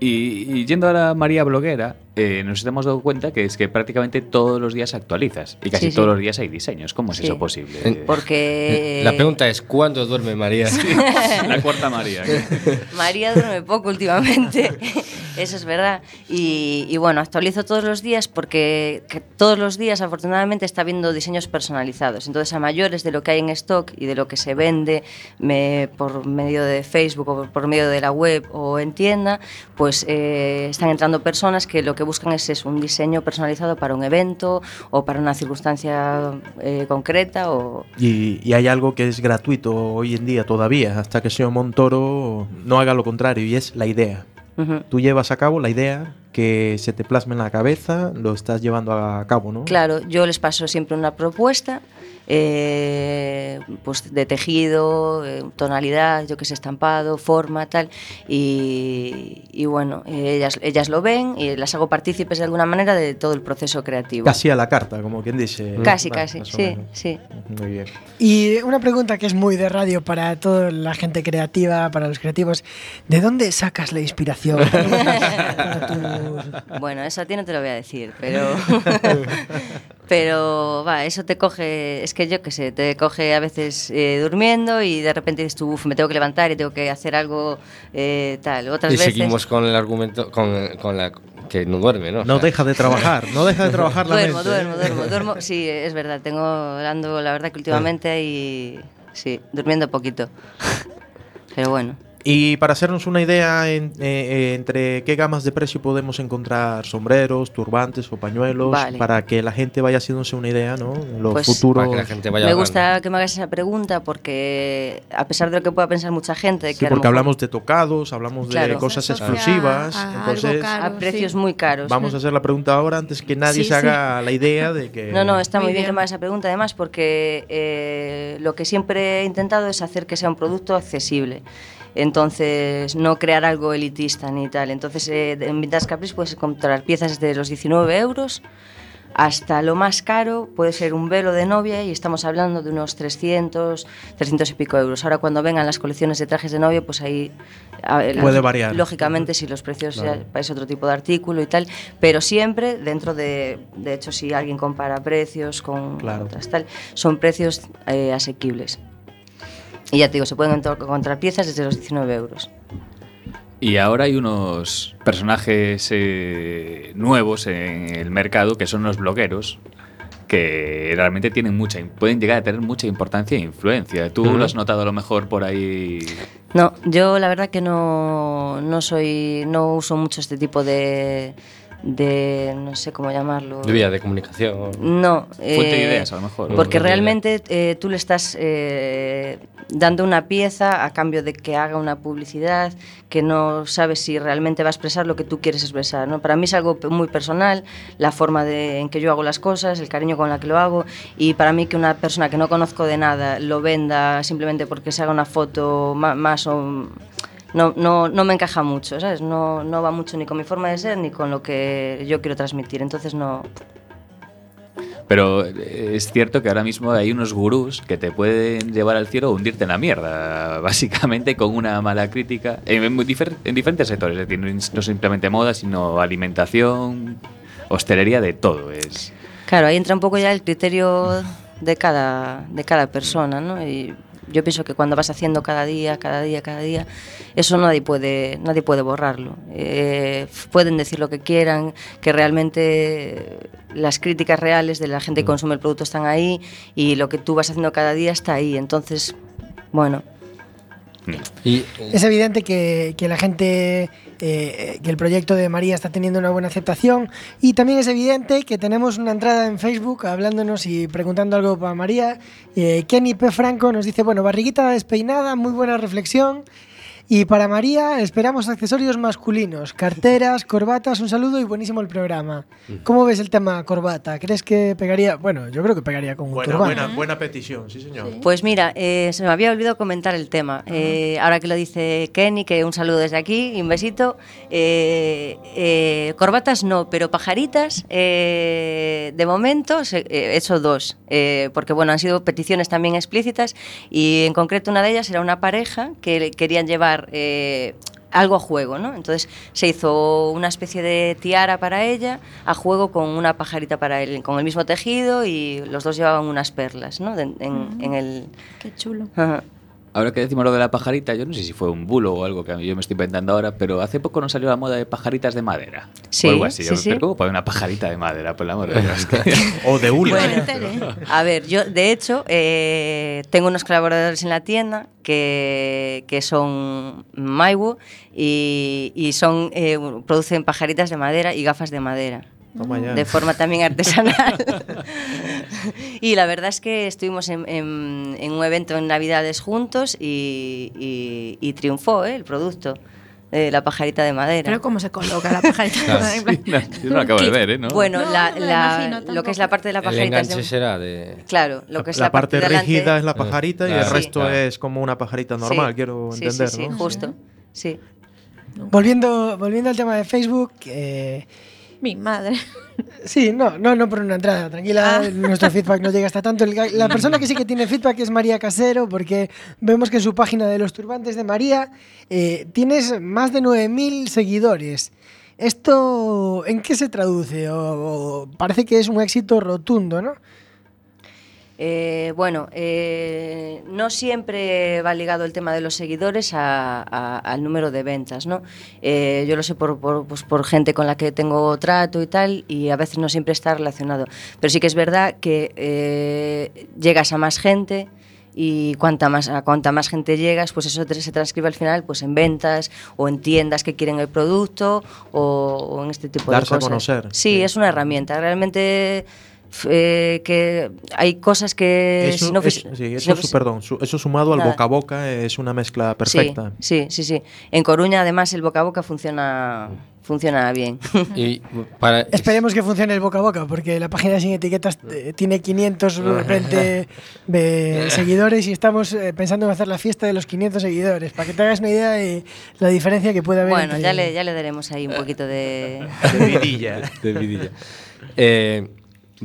Y, y yendo a la María bloguera, eh, nos hemos dado cuenta que es que prácticamente todos los días actualizas y casi Sí, sí. todos los días hay diseños. ¿Cómo es Sí. eso posible? Porque- La pregunta es, ¿cuándo duerme María? la cuarta María. María duerme poco últimamente, eso es verdad. Y, bueno, actualizo todos los días porque que todos los días afortunadamente está viendo diseños personalizados. Entonces a mayores de lo que hay en stock y de lo que se vende me- por medio de Facebook o por, medio de la web o en tienda, pues eh, están entrando personas que lo que buscan es, un diseño personalizado para un evento o para una circunstancia eh, concreta o... Y, hay algo que es gratuito hoy en día todavía, hasta que Seo Montoro no haga lo contrario, y es la idea. Tú llevas a cabo la idea que se te plasma en la cabeza, lo estás llevando a cabo, ¿no? Claro, yo les paso siempre una propuesta eh, pues de tejido, eh, tonalidad, yo que sé, estampado, forma, tal. Y, y bueno, ellas, ellas lo ven y las hago partícipes de alguna manera de todo el proceso creativo. Casi a la carta, como quien dice. Casi, Va, casi, o sí, sí. Muy bien. Y una pregunta que es muy de radio para toda la gente creativa, para los creativos. ¿De dónde sacas la inspiración? Bueno, eso a ti no te lo voy a decir, pero. pero, va, eso te coge. Es que yo qué sé, te coge a veces eh, durmiendo y de repente dices tú, "Uf, me tengo que levantar y tengo que hacer algo eh, tal. Otras y veces. seguimos con el argumento, con, con la que no duerme, ¿no? O No sea, deja de trabajar, no deja de trabajar la duermo, mente. duermo, duermo, duermo. Sí, es verdad, tengo hablando, la verdad que últimamente y. Sí, durmiendo poquito. Pero bueno. Y para hacernos una idea en- eh, eh, entre qué gamas de precio podemos encontrar sombreros, turbantes o pañuelos, Vale. para que la gente vaya haciéndose una idea, ¿no? En los Pues- futuros. Para que la gente vaya Me gusta que me hagas esa pregunta porque, a pesar de lo que pueda pensar mucha gente, Sí, que porque mejor- hablamos de tocados, hablamos de cosas exclusivas. a entonces, caro. a precios sí. muy caros. vamos a hacer la pregunta ahora antes que nadie Sí, se sí. haga la idea de que. No, no, está muy, Muy bien, que bien. me hagas esa pregunta, además, porque eh, lo que siempre he intentado es hacer que sea un producto accesible. Entonces, no crear algo elitista ni tal. Entonces, eh, en Vintage Caprice puedes encontrar piezas desde los 19 euros hasta lo más caro, puede ser un velo de novia y estamos hablando de unos 300, 300 y pico euros. Ahora, cuando vengan las colecciones de trajes de novia, pues ahí... ver, Puede variar. Lógicamente, si los precios Claro. ya es otro tipo de artículo y tal, pero siempre dentro de, de hecho, si alguien compara precios con Claro. otras tal, son precios eh, asequibles. Y ya te digo, se pueden encontrar- piezas desde los 19 euros. Y ahora hay unos personajes eh, nuevos en el mercado que son los blogueros que realmente tienen mucha pueden llegar a tener mucha importancia e influencia. ¿Tú lo has notado a lo mejor por ahí? No, yo la verdad que no, no soy, no uso mucho este tipo de, de no sé cómo llamarlo. De vía de comunicación. No. Fuente de eh, ideas, a lo mejor. Porque realmente eh, tú le estás eh, dando una pieza a cambio de que haga una publicidad que no sabes si realmente va a expresar lo que tú quieres expresar. ¿no? Para mí es algo muy personal, la forma de, en que yo hago las cosas, el cariño con la que lo hago. Y para mí que una persona que no conozco de nada lo venda simplemente porque se haga una foto ma- más o no, no, no me encaja mucho, ¿sabes? No, no va mucho ni con mi forma de ser ni con lo que yo quiero transmitir. Entonces no, Pero eh, es cierto que ahora mismo hay unos gurús que te pueden llevar al cielo o hundirte en la mierda, básicamente con una mala crítica en, muy difer- en diferentes sectores, es decir, no no simplemente moda, sino alimentación, hostelería, de todo. Es Claro, ahí entra un poco ya el criterio de cada, de cada persona, ¿no? Y yo pienso que cuando vas haciendo cada día, cada día, cada día, eso nadie puede, nadie puede borrarlo. Eh, pueden decir lo que quieran, que realmente las críticas reales de la gente que consume el producto están ahí y lo que tú vas haciendo cada día está ahí. Entonces, bueno, Y Es evidente que, que la gente, eh, que el proyecto de María está teniendo una buena aceptación y también es evidente que tenemos una entrada en Facebook hablándonos y preguntando algo para María. Eh, Kenny P. Franco nos dice, bueno, barriguita despeinada, muy buena reflexión. Y para María esperamos accesorios masculinos, carteras, corbatas, un saludo y buenísimo el programa. ¿Cómo ves el tema corbata? ¿Crees que pegaría? Bueno, yo creo que pegaría con un Buena, turbante. buena, buena petición, sí señor. Pues mira, eh, se me había olvidado comentar el tema. Eh, ahora que lo dice Kenny, que un saludo desde aquí y un besito. Eh, eh, corbatas no, pero pajaritas, eh, de momento eh, he hecho dos, eh, porque bueno, han sido peticiones también explícitas y en concreto una de ellas era una pareja que querían llevar eh, algo a juego, ¿no? Entonces se hizo una especie de tiara para ella a juego con una pajarita para él, con el mismo tejido y los dos llevaban unas perlas, ¿no? De- en, en el... Qué chulo. Ajá. Ahora que decimos lo de la pajarita, yo no sé si fue un bulo o algo que yo me estoy inventando ahora, pero hace poco nos salió la moda de pajaritas de madera. Sí, o algo así. sí, Yo, sí. ¿cómo poner una pajarita de madera? Por el amor de Dios. O de hule. Bueno, a ver, yo de hecho eh, tengo unos colaboradores en la tienda que, que son Maiwo y, y son eh, producen pajaritas de madera y gafas de madera. Toma ya. De forma también artesanal. y la verdad es que estuvimos en, en- en un evento en Navidades juntos y, y- y triunfó ¿eh? el producto de la pajarita de madera. Pero cómo se coloca la pajarita. Claro. En plan- yo no lo acabo de ver, ¿eh? ¿No? Bueno, No, la- no la- lo que es la parte de la el pajarita es de- será de... Claro, lo que es la, la, parte de delante- rígida es la pajarita y el Claro. resto Claro. es como una pajarita normal, Sí, quiero sí, entender, sí, sí, ¿no? justo. Sí. Volviendo, volviendo al tema de Facebook, eh, Mi madre. sí, no, no, no por una entrada, tranquila, Ah. nuestro feedback no llega hasta tanto. La persona que sí que tiene feedback es María Casero, porque vemos que en su página de los turbantes de María eh, tienes más de 9.000 seguidores. ¿Esto en qué se traduce? O, o parece que es un éxito rotundo, ¿no? Eh, bueno, eh, no siempre va ligado el tema de los seguidores a- a- al número de ventas, ¿no? Eh, yo lo sé por, por, pues, por gente con la que tengo trato y tal, y a veces no siempre está relacionado. Pero sí que es verdad que eh, llegas a más gente y cuanta más, a cuanta más gente llegas, pues eso se transcribe al final pues en ventas o en tiendas que quieren el producto o, o en este tipo Darse a de cosas. conocer. Sí, es una herramienta. Realmente eh, que hay cosas que Eso, si no es- sí, si eso, no su- fuese- perdón, su- eso sumado al boca a boca es una mezcla perfecta. Sí, sí, sí, sí. En Coruña además el boca a boca funciona funciona bien. Y para... Esperemos que funcione el boca a boca, porque la página sin etiquetas eh, tiene 520 de seguidores y estamos eh, pensando en hacer la fiesta de los 500 seguidores, para que te hagas una idea de la diferencia que puede haber. bueno, ya le, ya le daremos ahí un poquito de... De vidilla. de vidilla. Eh,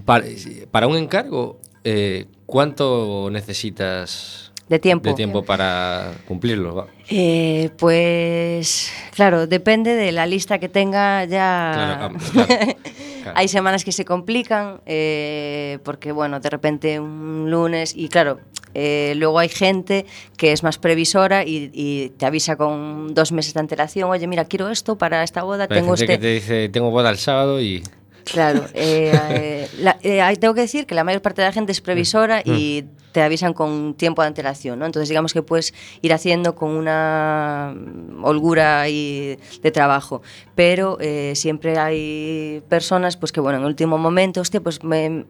para, para un encargo, eh, ¿cuánto necesitas De tiempo. de tiempo para cumplirlo? Eh, pues claro, depende de la lista que tenga ya. Claro, vamos, claro, claro. Hay semanas que se complican eh, porque bueno, de repente un lunes y claro, eh, luego hay gente que es más previsora y, y te avisa con dos meses de antelación. Oye, mira, quiero esto para esta boda. Pero tengo gente este. que te dice, tengo boda el sábado y... Claro, eh, eh, la- eh, tengo que decir que la mayor parte de la gente es previsora y te avisan con tiempo de antelación, ¿no? Entonces digamos que puedes ir haciendo con una mm, holgura ahí de trabajo, pero eh, siempre hay personas pues que bueno, en último momento, hostia, pues me,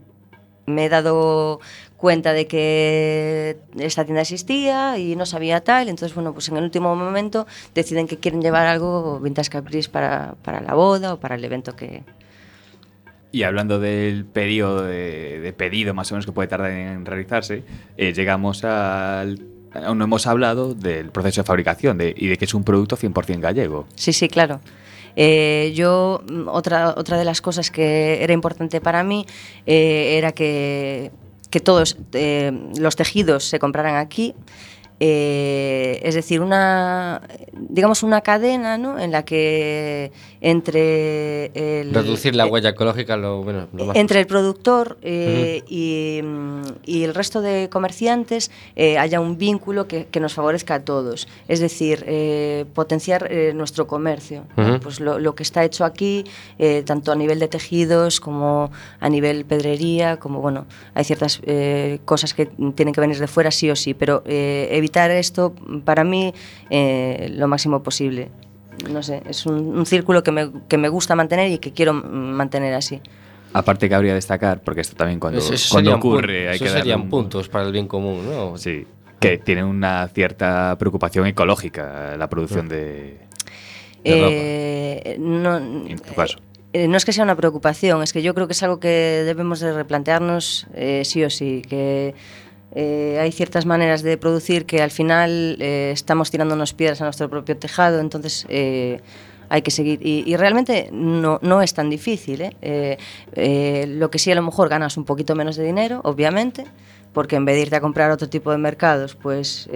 me he dado cuenta de que esta tienda existía y no sabía tal, entonces bueno, pues en el último momento deciden que quieren llevar algo Vintage Caprice para, para la boda o para el evento que, Y hablando del periodo de, de pedido más o menos que puede tardar en realizarse, eh, llegamos al... Aún no hemos hablado del proceso de fabricación y de que es un producto 100% gallego. Sí, sí, claro. Eh, yo, mm, otra, otra de las cosas que era importante para mí eh, era que, que todos los tejidos se compraran aquí. Eh, es decir, una, digamos, una cadena ¿no? en la que entre el, Reducir la huella ecológica lo, bueno, lo más entre el productor eh, y, y el resto de comerciantes eh, haya un vínculo que, que nos favorezca a todos. Es decir, potenciar nuestro comercio. Pues lo, lo que está hecho aquí, tanto a nivel de tejidos como a nivel pedrería, como bueno, hay ciertas cosas que tienen que venir de fuera sí o sí, pero eh, evitar esto para mí eh, lo máximo posible. No sé, es un, un círculo que me, que me gusta mantener y que quiero mantener así. Aparte que habría de destacar, porque esto también cuando, Eso- eso cuando ocurre hay eso que darle serían un- puntos para el bien común, ¿no? Sí, que tiene una cierta preocupación ecológica la producción de, de ropa, Eh, no, en tu caso. Eh, no es que sea una preocupación, es que yo creo que es algo que debemos de replantearnos eh, sí o sí, que eh, hay ciertas maneras de producir que al final eh, estamos tirándonos piedras a nuestro propio tejado, entonces eh, hay que seguir. Y, y realmente no, no es tan difícil. ¿eh? Eh, eh, lo que sí a lo mejor ganas un poquito menos de dinero, obviamente, porque en vez de irte a comprar otro tipo de mercados, pues...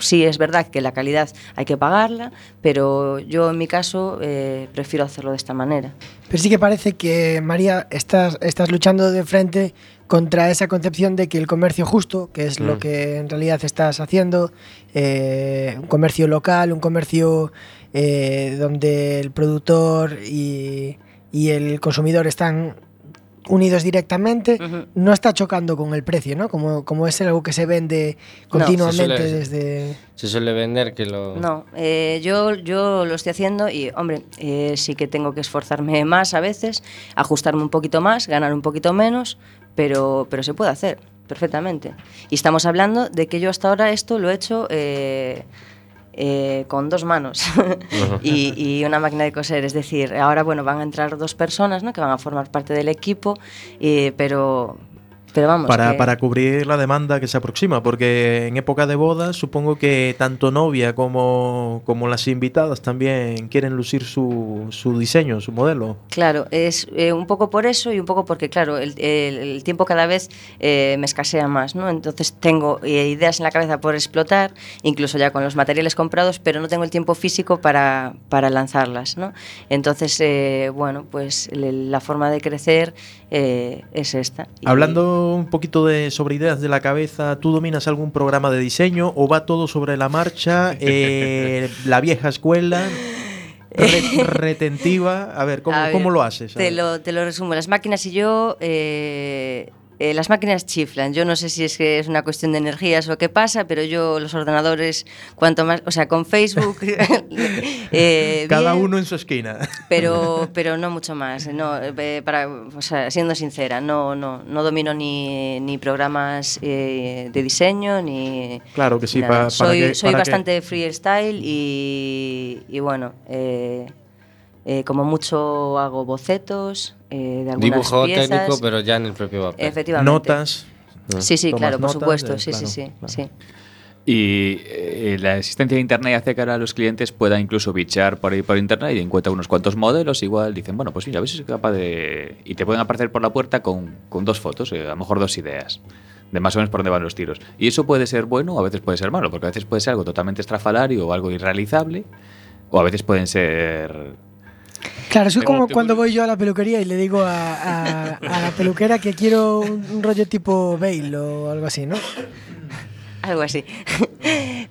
sí es verdad que la calidad hay que pagarla, pero yo en mi caso eh, prefiero hacerlo de esta manera. Pero sí que parece que, María, estás, estás luchando de frente contra esa concepción de que el comercio justo, que es lo Mm. que en realidad estás haciendo, eh, un comercio local, un comercio eh, donde el productor y, y el consumidor están unidos directamente, no está chocando con el precio, ¿no? Como, como es algo que se vende continuamente Se suele- desde... Se suele vender que lo... No, eh, yo, yo lo estoy haciendo y, hombre, eh, sí que tengo que esforzarme más a veces, ajustarme un poquito más, ganar un poquito menos, pero, pero se puede hacer perfectamente. Y estamos hablando de que yo hasta ahora esto lo he hecho eh, eh, con dos manos y, y una máquina de coser. Es decir, ahora bueno, van a entrar dos personas ¿no? que van a formar parte del equipo, eh, pero, pero vamos. Para, que- para cubrir la demanda que se aproxima, porque en época de bodas supongo que tanto novia como, como las invitadas también quieren lucir su, su diseño, su modelo. Claro, es eh, un poco por eso y un poco porque, claro, el, el- el tiempo cada vez eh, me escasea más, ¿no? Entonces tengo eh, ideas en la cabeza por explotar, incluso ya con los materiales comprados, pero no tengo el tiempo físico para, para lanzarlas, ¿no? Entonces, eh, bueno, pues la forma de crecer eh, es esta. Y- Un poquito de, sobre ideas de la cabeza, ¿tú dominas algún programa de diseño o va todo sobre la marcha? Eh, la vieja escuela, re- retentiva. A ver, ¿cómo, A ver, cómo lo haces? Te lo, te lo resumo. Las máquinas y yo. eh, eh, las máquinas chiflan. Yo no sé si es que es una cuestión de energías o qué pasa, pero yo los ordenadores, cuanto más. O sea, con Facebook. eh, Cada bien, uno en su esquina. Pero, pero no mucho más. No, eh, para, o sea, siendo sincera, no, no, no domino ni, ni programas eh, de diseño ni. Claro que sí, pa- para soy que- soy para que- bastante freestyle y, y bueno. Eh, como mucho hago bocetos eh, de algunas Dibujo piezas. técnico, pero ya en el propio papel. Efectivamente. Notas. Sí, sí, claro, por supuesto. eh, sí, claro, sí, sí, claro. sí. Y eh, la existencia de Internet hace que ahora los clientes puedan incluso bichar por ahí por Internet y encuentran unos cuantos modelos. Igual dicen, bueno, pues mira, a ver si soy capaz de. Y te pueden aparecer por la puerta con, con dos fotos, eh, a lo mejor dos ideas. De más o menos por dónde van los tiros. Y eso puede ser bueno o a veces puede ser malo, porque a veces puede ser algo totalmente estrafalario o algo irrealizable, o a veces pueden ser. Claro, eso es como cuando voy yo a la peluquería y le digo a, a- a la peluquera que quiero un, un rollo tipo Bale o algo así, ¿no? Algo así.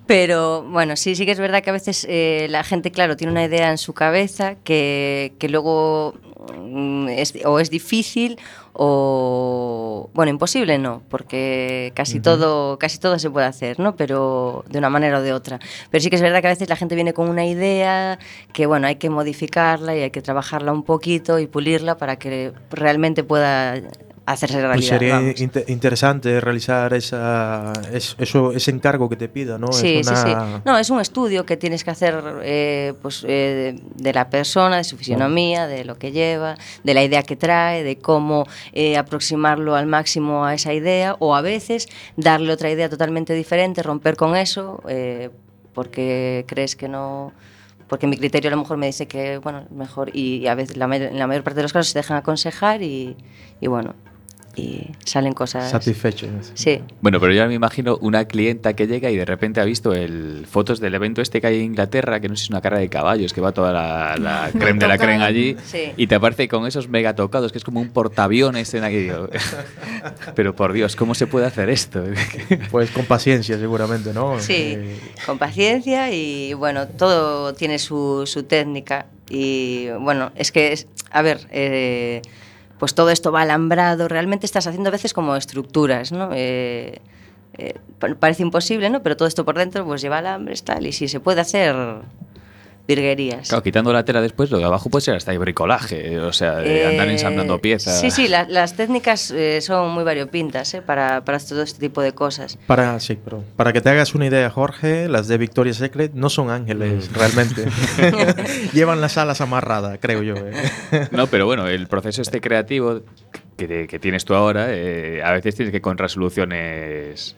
Pero bueno, sí, sí que es verdad que a veces eh, la gente, claro, tiene una idea en su cabeza que, que luego mm, es, o es difícil o bueno, imposible no, porque casi todo, casi todo se puede hacer, ¿no? Pero de una manera o de otra. Pero sí que es verdad que a veces la gente viene con una idea que bueno, hay que modificarla y hay que trabajarla un poquito y pulirla para que realmente pueda hacerse realidad. Pues sería interesante realizar esa, es- eso, ese encargo que te pida, ¿no? Sí, es sí, sí. No, es un estudio que tienes que hacer eh, pues, eh, de, la persona, de su fisionomía, de lo que lleva, de la idea que trae, de cómo eh, aproximarlo al máximo a esa idea, o a veces darle otra idea totalmente diferente, romper con eso, porque crees que no porque mi criterio a lo mejor me dice que bueno mejor y, a veces la, la mayor parte de los casos se dejan aconsejar y, y bueno y salen cosas Satisfecho. sí Bueno, pero yo me imagino una clienta que llega y de repente ha visto el fotos del evento este que hay en Inglaterra, que no sé si es una carrera de caballos, que va toda la, la creme de la creme allí, Sí. y te aparece con esos mega tocados, que es como un portaaviones en aquí. digo, pero por Dios, ¿cómo se puede hacer esto? Pues con paciencia, seguramente, ¿no? Sí, Eh, con paciencia y bueno, todo tiene su, su técnica y bueno, es que, es, a ver, eh, pues todo esto va alambrado, realmente estás haciendo a veces como estructuras, ¿no? Eh, eh, pa- parece imposible, ¿no? Pero todo esto por dentro pues lleva alambres, tal, y sí, se puede hacer virguerías. Claro, quitando la tela después, lo de abajo puede ser hasta ahí bricolaje, o sea, de andar Eh, ensamblando piezas. Sí, sí, la- las técnicas eh, son muy variopintas ¿eh? para, para todo este tipo de cosas. Para, sí, pero para que te hagas una idea, Jorge, las de Victoria's Secret no son ángeles, realmente. Llevan las alas amarradas, creo yo. eh. No, pero bueno, el proceso este creativo que, que tienes tú ahora, eh, a veces tienes que con resoluciones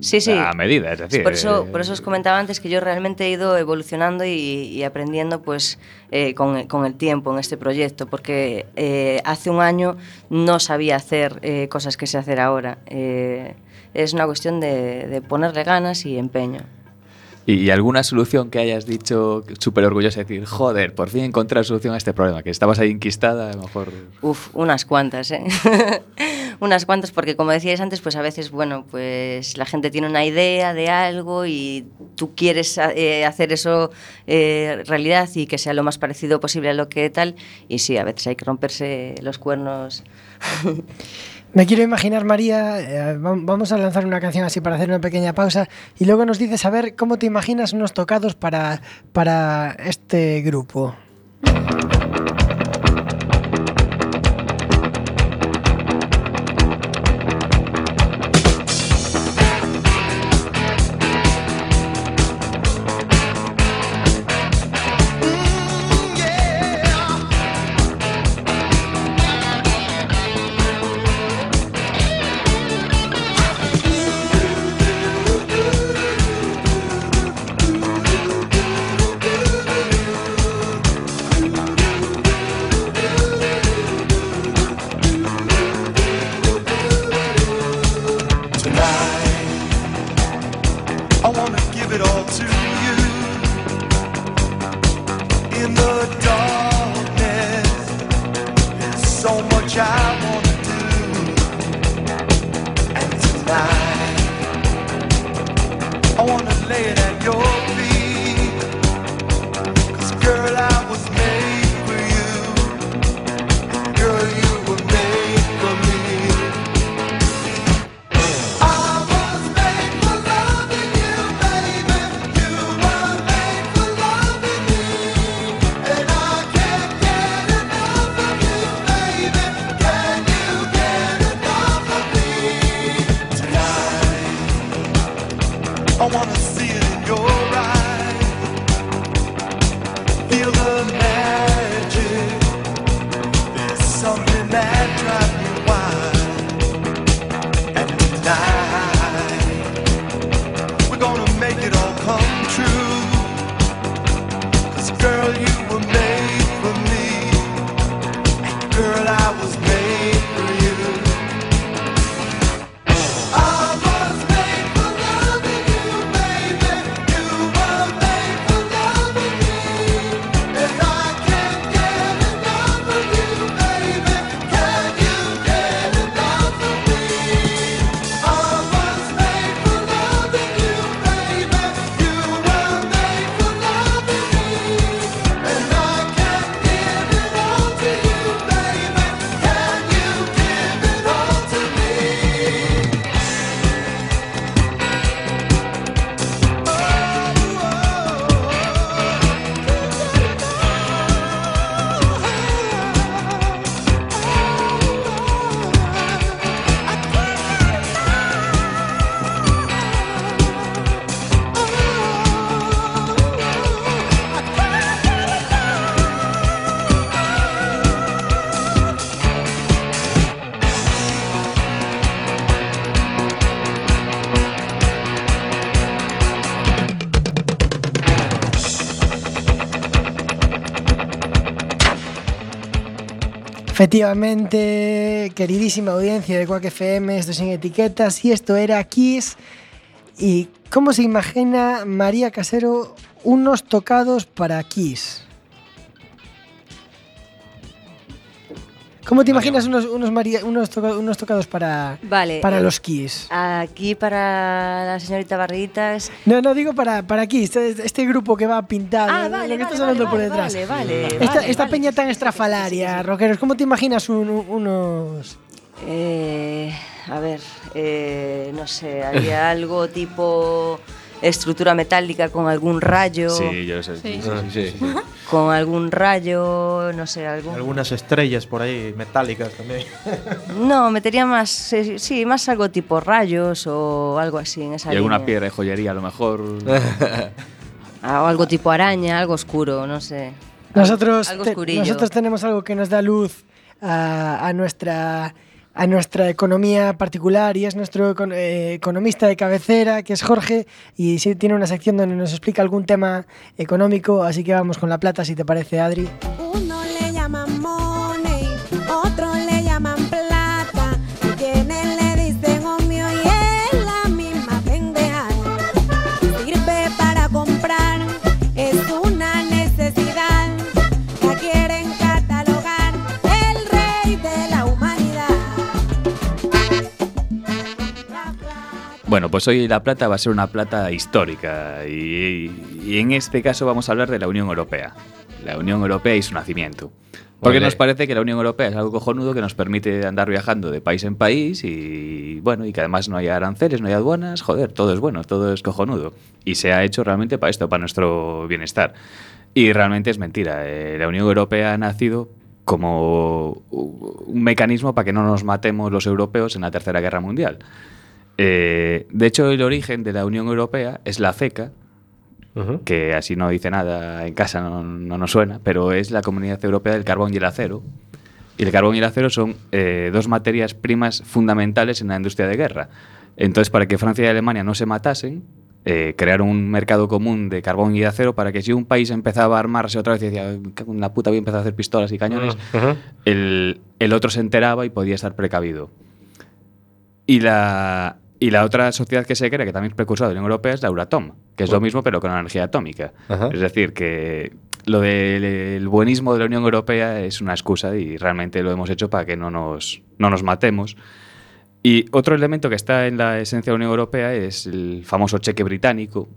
Sí, sí. a medida, es decir. por, eso, eh, por eso os comentaba antes que yo realmente he ido evolucionando y, y aprendiendo pues eh, con, con el tiempo en este proyecto, porque eh, hace un año no sabía hacer eh, cosas que sé hacer ahora. Eh, es una cuestión de, de ponerle ganas y empeño. ¿Y, alguna solución que hayas dicho súper orgullosa de decir, joder, por fin encontré la solución a este problema, que estabas ahí inquistada, a lo mejor. Uf, unas cuantas, ¿eh? unas cuantas, porque como decíais antes, pues a veces, bueno, pues la gente tiene una idea de algo y tú quieres eh, hacer eso eh, realidad y que sea lo más parecido posible a lo que tal. Y sí, a veces hay que romperse los cuernos. Me quiero imaginar, María, eh, vam- vamos a lanzar una canción así para hacer una pequeña pausa y luego nos dices a ver cómo te imaginas unos tocados para, para este grupo. Efectivamente, queridísima audiencia de Quack FM, esto sin etiquetas y esto era Kiss. ¿Y cómo se imagina María Casero unos tocados para Kiss? ¿Cómo te imaginas unos, unos, unos, toca- unos tocados para, Vale. para los Kiss? Aquí para la señorita Barritas. No, no, digo para, para Kiss, este, este grupo que va pintado, Ah, lo vale, que vale, estás vale, hablando por detrás. vale, vale, esta vale, esta vale, peña sí, tan sí, sí, estrafalaria, rockeros, ¿cómo te imaginas un- un- unos...? Eh, a ver, eh, no sé, haría algo tipo estructura metálica con algún rayo. Sí, yo sé. Sí. sí, sí, sí, sí. Con algún rayo, no sé, algún. Algunas estrellas por ahí, metálicas también. No, metería más, eh, sí, más algo tipo rayos o algo así en esa Y alguna piedra de joyería a lo mejor. Ah, O algo tipo araña, algo oscuro, no sé. Nosotros, algo te- nosotros tenemos algo que nos da luz a, a nuestra a nuestra economía particular y es nuestro eh, economista de cabecera, que es Jorge, y sí tiene una sección donde nos explica algún tema económico, así que vamos con la plata, si te parece, Adri. Bueno, pues hoy la plata va a ser una plata histórica y, y en este caso vamos a hablar de la Unión Europea. La Unión Europea y su nacimiento. Porque Ole. nos parece que la Unión Europea es algo cojonudo que nos permite andar viajando de país en país y bueno, y que además no haya aranceles, no hay aduanas, joder, todo es bueno, todo es cojonudo. Y se ha hecho realmente para esto, para nuestro bienestar. Y realmente es mentira. eh, la Unión Europea ha nacido como un mecanismo para que no nos matemos los europeos en la Tercera Guerra Mundial. Eh, de hecho, el origen de la Unión Europea es la CECA, Ujú. que así no dice nada en casa, no, no nos suena, pero es la Comunidad Europea del Carbón y el Acero. Y el carbón y el acero son eh, dos materias primas fundamentales en la industria de guerra. Entonces, para que Francia y Alemania no se matasen, eh, crearon un mercado común de carbón y de acero para que si un país empezaba a armarse otra vez y decía, "Cago en la puta, voy a empezar a hacer pistolas y cañones, el, el otro se enteraba y podía estar precavido. Y la, y la otra sociedad que se crea, que también es precursora de la Unión Europea, es la Euratom, que es lo mismo pero con energía atómica. Ajá. Es decir, que lo del el buenismo de la Unión Europea es una excusa y realmente lo hemos hecho para que no nos, no nos matemos. Y otro elemento que está en la esencia de la Unión Europea es el famoso cheque británico,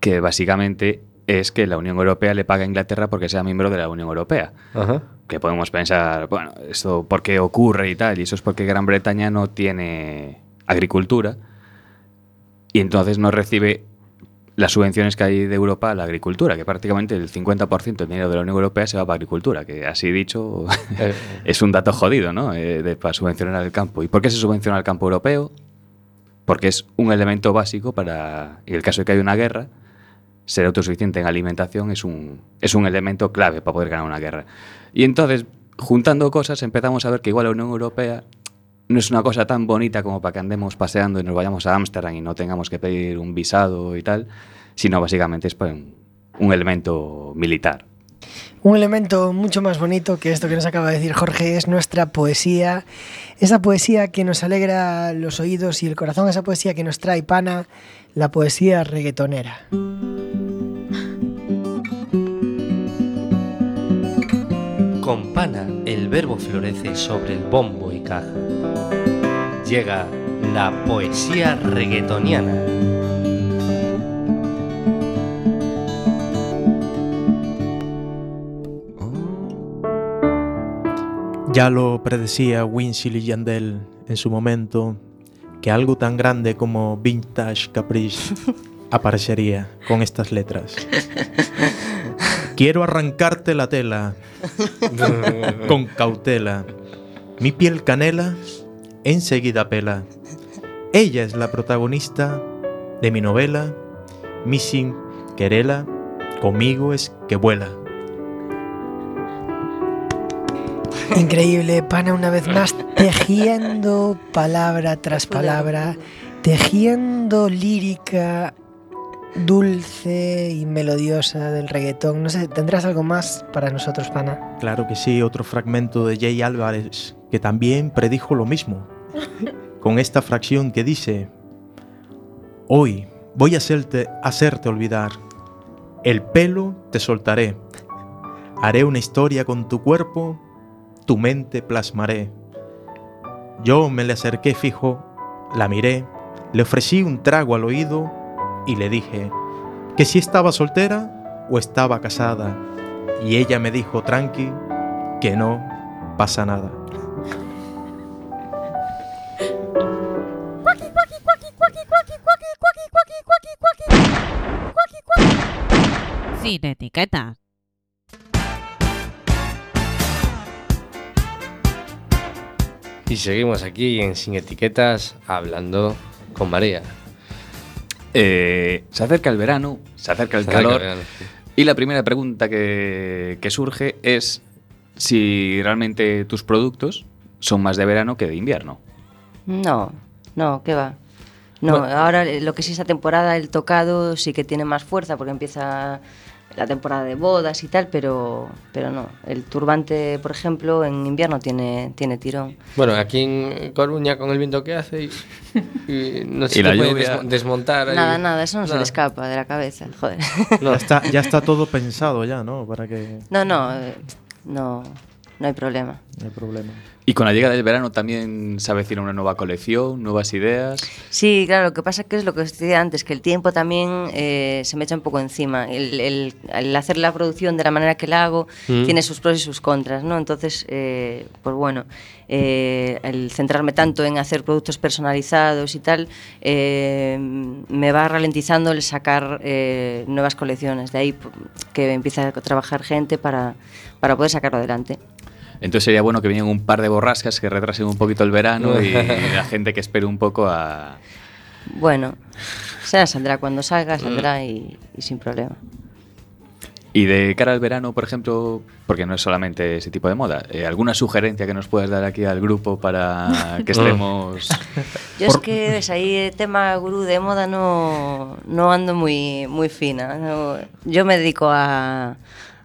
que básicamente es que la Unión Europea le paga a Inglaterra porque sea miembro de la Unión Europea Ajá. que podemos pensar, bueno, esto por qué ocurre y tal, y eso es porque Gran Bretaña no tiene agricultura y entonces no recibe las subvenciones que hay de Europa a la agricultura, que prácticamente el 50% del dinero de la Unión Europea se va para agricultura, que así dicho Eh, es un dato jodido, ¿no? Eh, de- para subvencionar el campo. ¿Y por qué se subvenciona el campo europeo? Porque es un elemento básico para, en el caso de que haya una guerra, ser autosuficiente en alimentación es un, es un elemento clave para poder ganar una guerra. Y entonces, juntando cosas, empezamos a ver que igual la Unión Europea no es una cosa tan bonita como para que andemos paseando y nos vayamos a Ámsterdam y no tengamos que pedir un visado y tal, sino básicamente es pues, un, elemento militar. Un elemento mucho más bonito que esto que nos acaba de decir Jorge es nuestra poesía. Esa poesía que nos alegra los oídos y el corazón, esa poesía que nos trae pana, la poesía reggaetonera. Con pana el verbo florece sobre el bombo y caja. Llega la poesía reggaetoniana. Ya lo predecía Winsil y Yandel en su momento, que algo tan grande como Vintage Caprice aparecería con estas letras. Quiero arrancarte la tela con cautela. Mi piel canela enseguida pela. Ella es la protagonista de mi novela Missing Querela. Conmigo es que vuela. Increíble, pana una vez más tejiendo palabra tras palabra, tejiendo lírica dulce y melodiosa del reggaetón. No sé, ¿tendrás algo más para nosotros, pana? Claro que sí, otro fragmento de Jay Álvarez que también predijo lo mismo. Con esta fracción que dice, hoy voy a hacerte, hacerte olvidar, el pelo te soltaré, haré una historia con tu cuerpo, tu mente plasmaré. Yo me le acerqué fijo, la miré, le ofrecí un trago al oído y le dije que si estaba soltera o estaba casada. Y ella me dijo, tranqui, que no pasa nada. Sin etiqueta. Y seguimos aquí en Sin Etiquetas hablando con María. Eh, se acerca el verano, se acerca el Se acerca calor. el verano, sí. Y la primera pregunta que, que surge es si realmente tus productos son más de verano que de invierno. No, no, ¿qué va? No, Bueno. ahora lo que sí esta temporada el tocado sí que tiene más fuerza porque empieza la temporada de bodas y tal, pero, pero no. El turbante, por ejemplo, en invierno tiene, tiene tirón. Bueno, aquí en Coruña con el viento que hace y, y no se Y la te puede lluvia. desmontar. ahí. Nada, nada, eso no se le escapa de la cabeza, joder. No. Ya está, ya está todo pensado ya, ¿no? Para que No, no, eh, no, no hay problema. no hay problema. Y con la llegada del verano también se avecina una nueva colección, nuevas ideas. Sí, claro, lo que pasa que es lo que os decía antes, que el tiempo también eh, se me echa un poco encima. El, el- el hacer la producción de la manera que la hago Mm. tiene sus pros y sus contras, ¿no? Entonces, eh, pues bueno, eh, el centrarme tanto en hacer productos personalizados y tal, eh, me va ralentizando el sacar eh, nuevas colecciones. De ahí p- que empieza a trabajar gente para, para poder sacarlo adelante. Entonces sería bueno que vinieran un par de borrascas que retrasen un poquito el verano y la gente que espere un poco a... Bueno, ya saldrá cuando salga, saldrá y- y sin problema. Y de cara al verano, por ejemplo, porque no es solamente ese tipo de moda, eh, ¿alguna sugerencia que nos puedas dar aquí al grupo para que estemos... Yo es que ves, ahí el tema gurú de moda no, no ando muy, muy fina. no. yo me dedico a,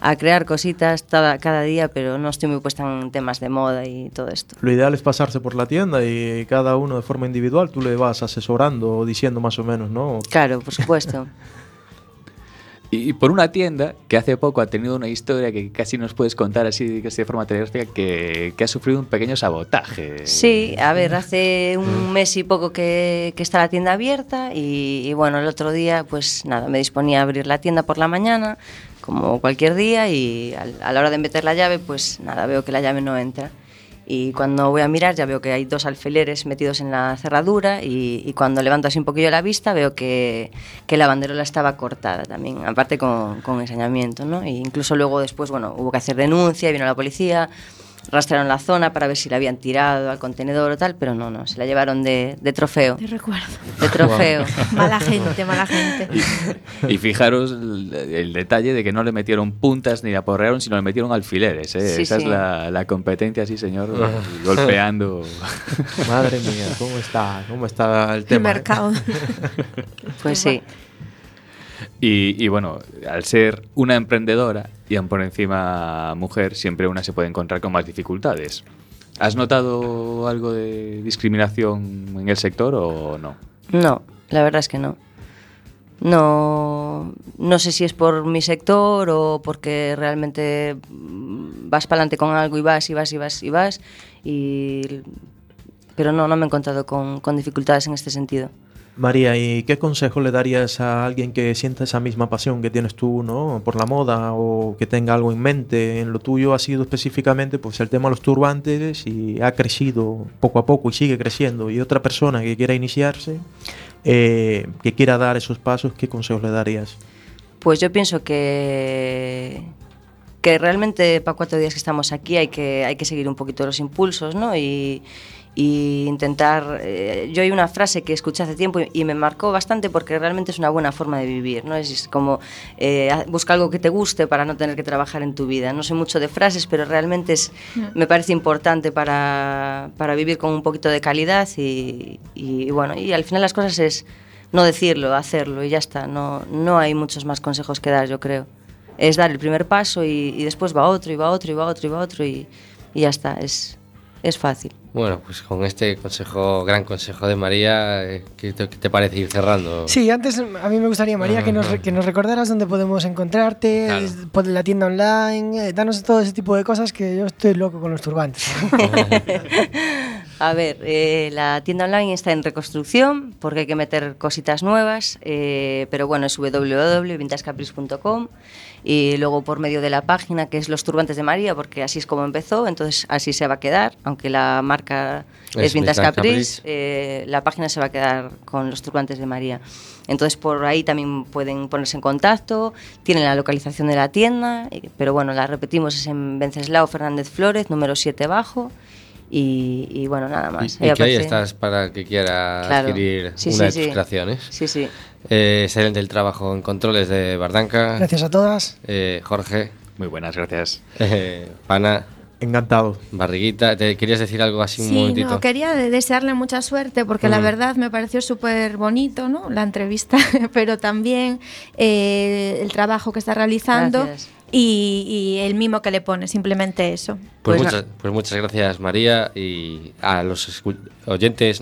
a crear cositas cada, cada día, pero no estoy muy puesta en temas de moda y todo esto. Lo ideal es pasarse por la tienda y cada uno de forma individual tú le vas asesorando o diciendo más o menos, ¿no? Claro, por supuesto. Y por una tienda que hace poco ha tenido una historia que casi nos puedes contar así casi de forma telegráfica que, que ha sufrido un pequeño sabotaje. Sí, a ver, hace un mes y poco que, que está la tienda abierta y, y bueno, el otro día pues nada, me disponía a abrir la tienda por la mañana, como cualquier día, y a la hora de meter la llave pues nada, veo que la llave no entra. Y cuando voy a mirar ya veo que hay dos alfileres metidos en la cerradura y, y cuando levanto así un poquillo la vista veo que, que la banderola estaba cortada también, aparte con, con ensañamiento, ¿no? E incluso luego después, bueno, hubo que hacer denuncia, vino la policía, rastrearon la zona para ver si la habían tirado al contenedor o tal, pero no, no, se la llevaron de, de trofeo. Te recuerdo. De trofeo. Mala gente, mala gente. Y fijaros el, el detalle de que no le metieron puntas ni la aporrearon, sino le metieron alfileres. ¿eh? Sí, Esa sí. es la, la competencia, sí, señor, golpeando. Madre mía, ¿cómo está? ¿Cómo está el El tema? eh? mercado. Pues sí. Y, bueno, al ser una emprendedora y aún por encima mujer, siempre una se puede encontrar con más dificultades. ¿Has notado algo de discriminación en el sector o no? No, la verdad es que no. No, no sé si es por mi sector o porque realmente vas para adelante con algo y vas y vas y vas y vas. Y, pero no, no me he encontrado con, con dificultades en este sentido. María, ¿y qué consejo le darías a alguien que sienta esa misma pasión que tienes tú, ¿no? Por la moda o que tenga algo en mente. En lo tuyo ha sido específicamente pues el tema de los turbantes y ha crecido poco a poco y sigue creciendo. Y otra persona que quiera iniciarse, eh, que quiera dar esos pasos, ¿qué consejos le darías? Pues yo pienso que, que realmente para cuatro días que estamos aquí hay que, hay que seguir un poquito los impulsos, ¿no? Y, y intentar... eh, yo hay una frase que escuché hace tiempo y, y me marcó bastante porque realmente es una buena forma de vivir, ¿no? Es como eh, busca algo que te guste para no tener que trabajar en tu vida. No sé mucho de frases, pero realmente es, me parece importante para, para vivir con un poquito de calidad y, y bueno, y al final las cosas es no decirlo, hacerlo y ya está. No, no hay muchos más consejos que dar, yo creo. Es dar el primer paso y, y después va otro y va otro y va otro y va otro y, y ya está. Es, es fácil. Bueno, pues con este consejo, gran consejo de María, eh, ¿qué te, qué te parece ir cerrando? Sí, antes a mí me gustaría, María, que nos, que nos recordaras dónde podemos encontrarte, Claro. la tienda online, eh, danos todo ese tipo de cosas que yo estoy loco con los turbantes. A ver, eh, la tienda online está en reconstrucción porque hay que meter cositas nuevas, eh, pero bueno, es www.vintascaprice.com y luego por medio de la página que es Los Turbantes de María, porque así es como empezó, entonces así se va a quedar, aunque la marca Es es, Vintage Caprice, eh, la página se va a quedar con Los Turbantes de María. Entonces por ahí también pueden ponerse en contacto, tienen la localización de la tienda, eh, pero bueno, la repetimos, es en Venceslao Fernández Flores, número 7 bajo. Y, y bueno, nada más. Y, y que ahí estás para que quiera Claro. adquirir Sí, una sí, de sí. tus creaciones. Sí, sí. Eh, excelente el trabajo en controles de Bardanca. Gracias a todas. Eh, Jorge. Muy buenas, gracias. Eh, Pana. Encantado. Barriguita, ¿te querías decir algo así un Sí, momentito? no, quería de- desearle mucha suerte porque la Mm. verdad me pareció súper bonito, ¿no? La entrevista, pero también eh, el trabajo que está realizando Gracias. Y, y el mimo que le pone, simplemente eso. Pues, Pues muchas, pues muchas gracias María y a los oyentes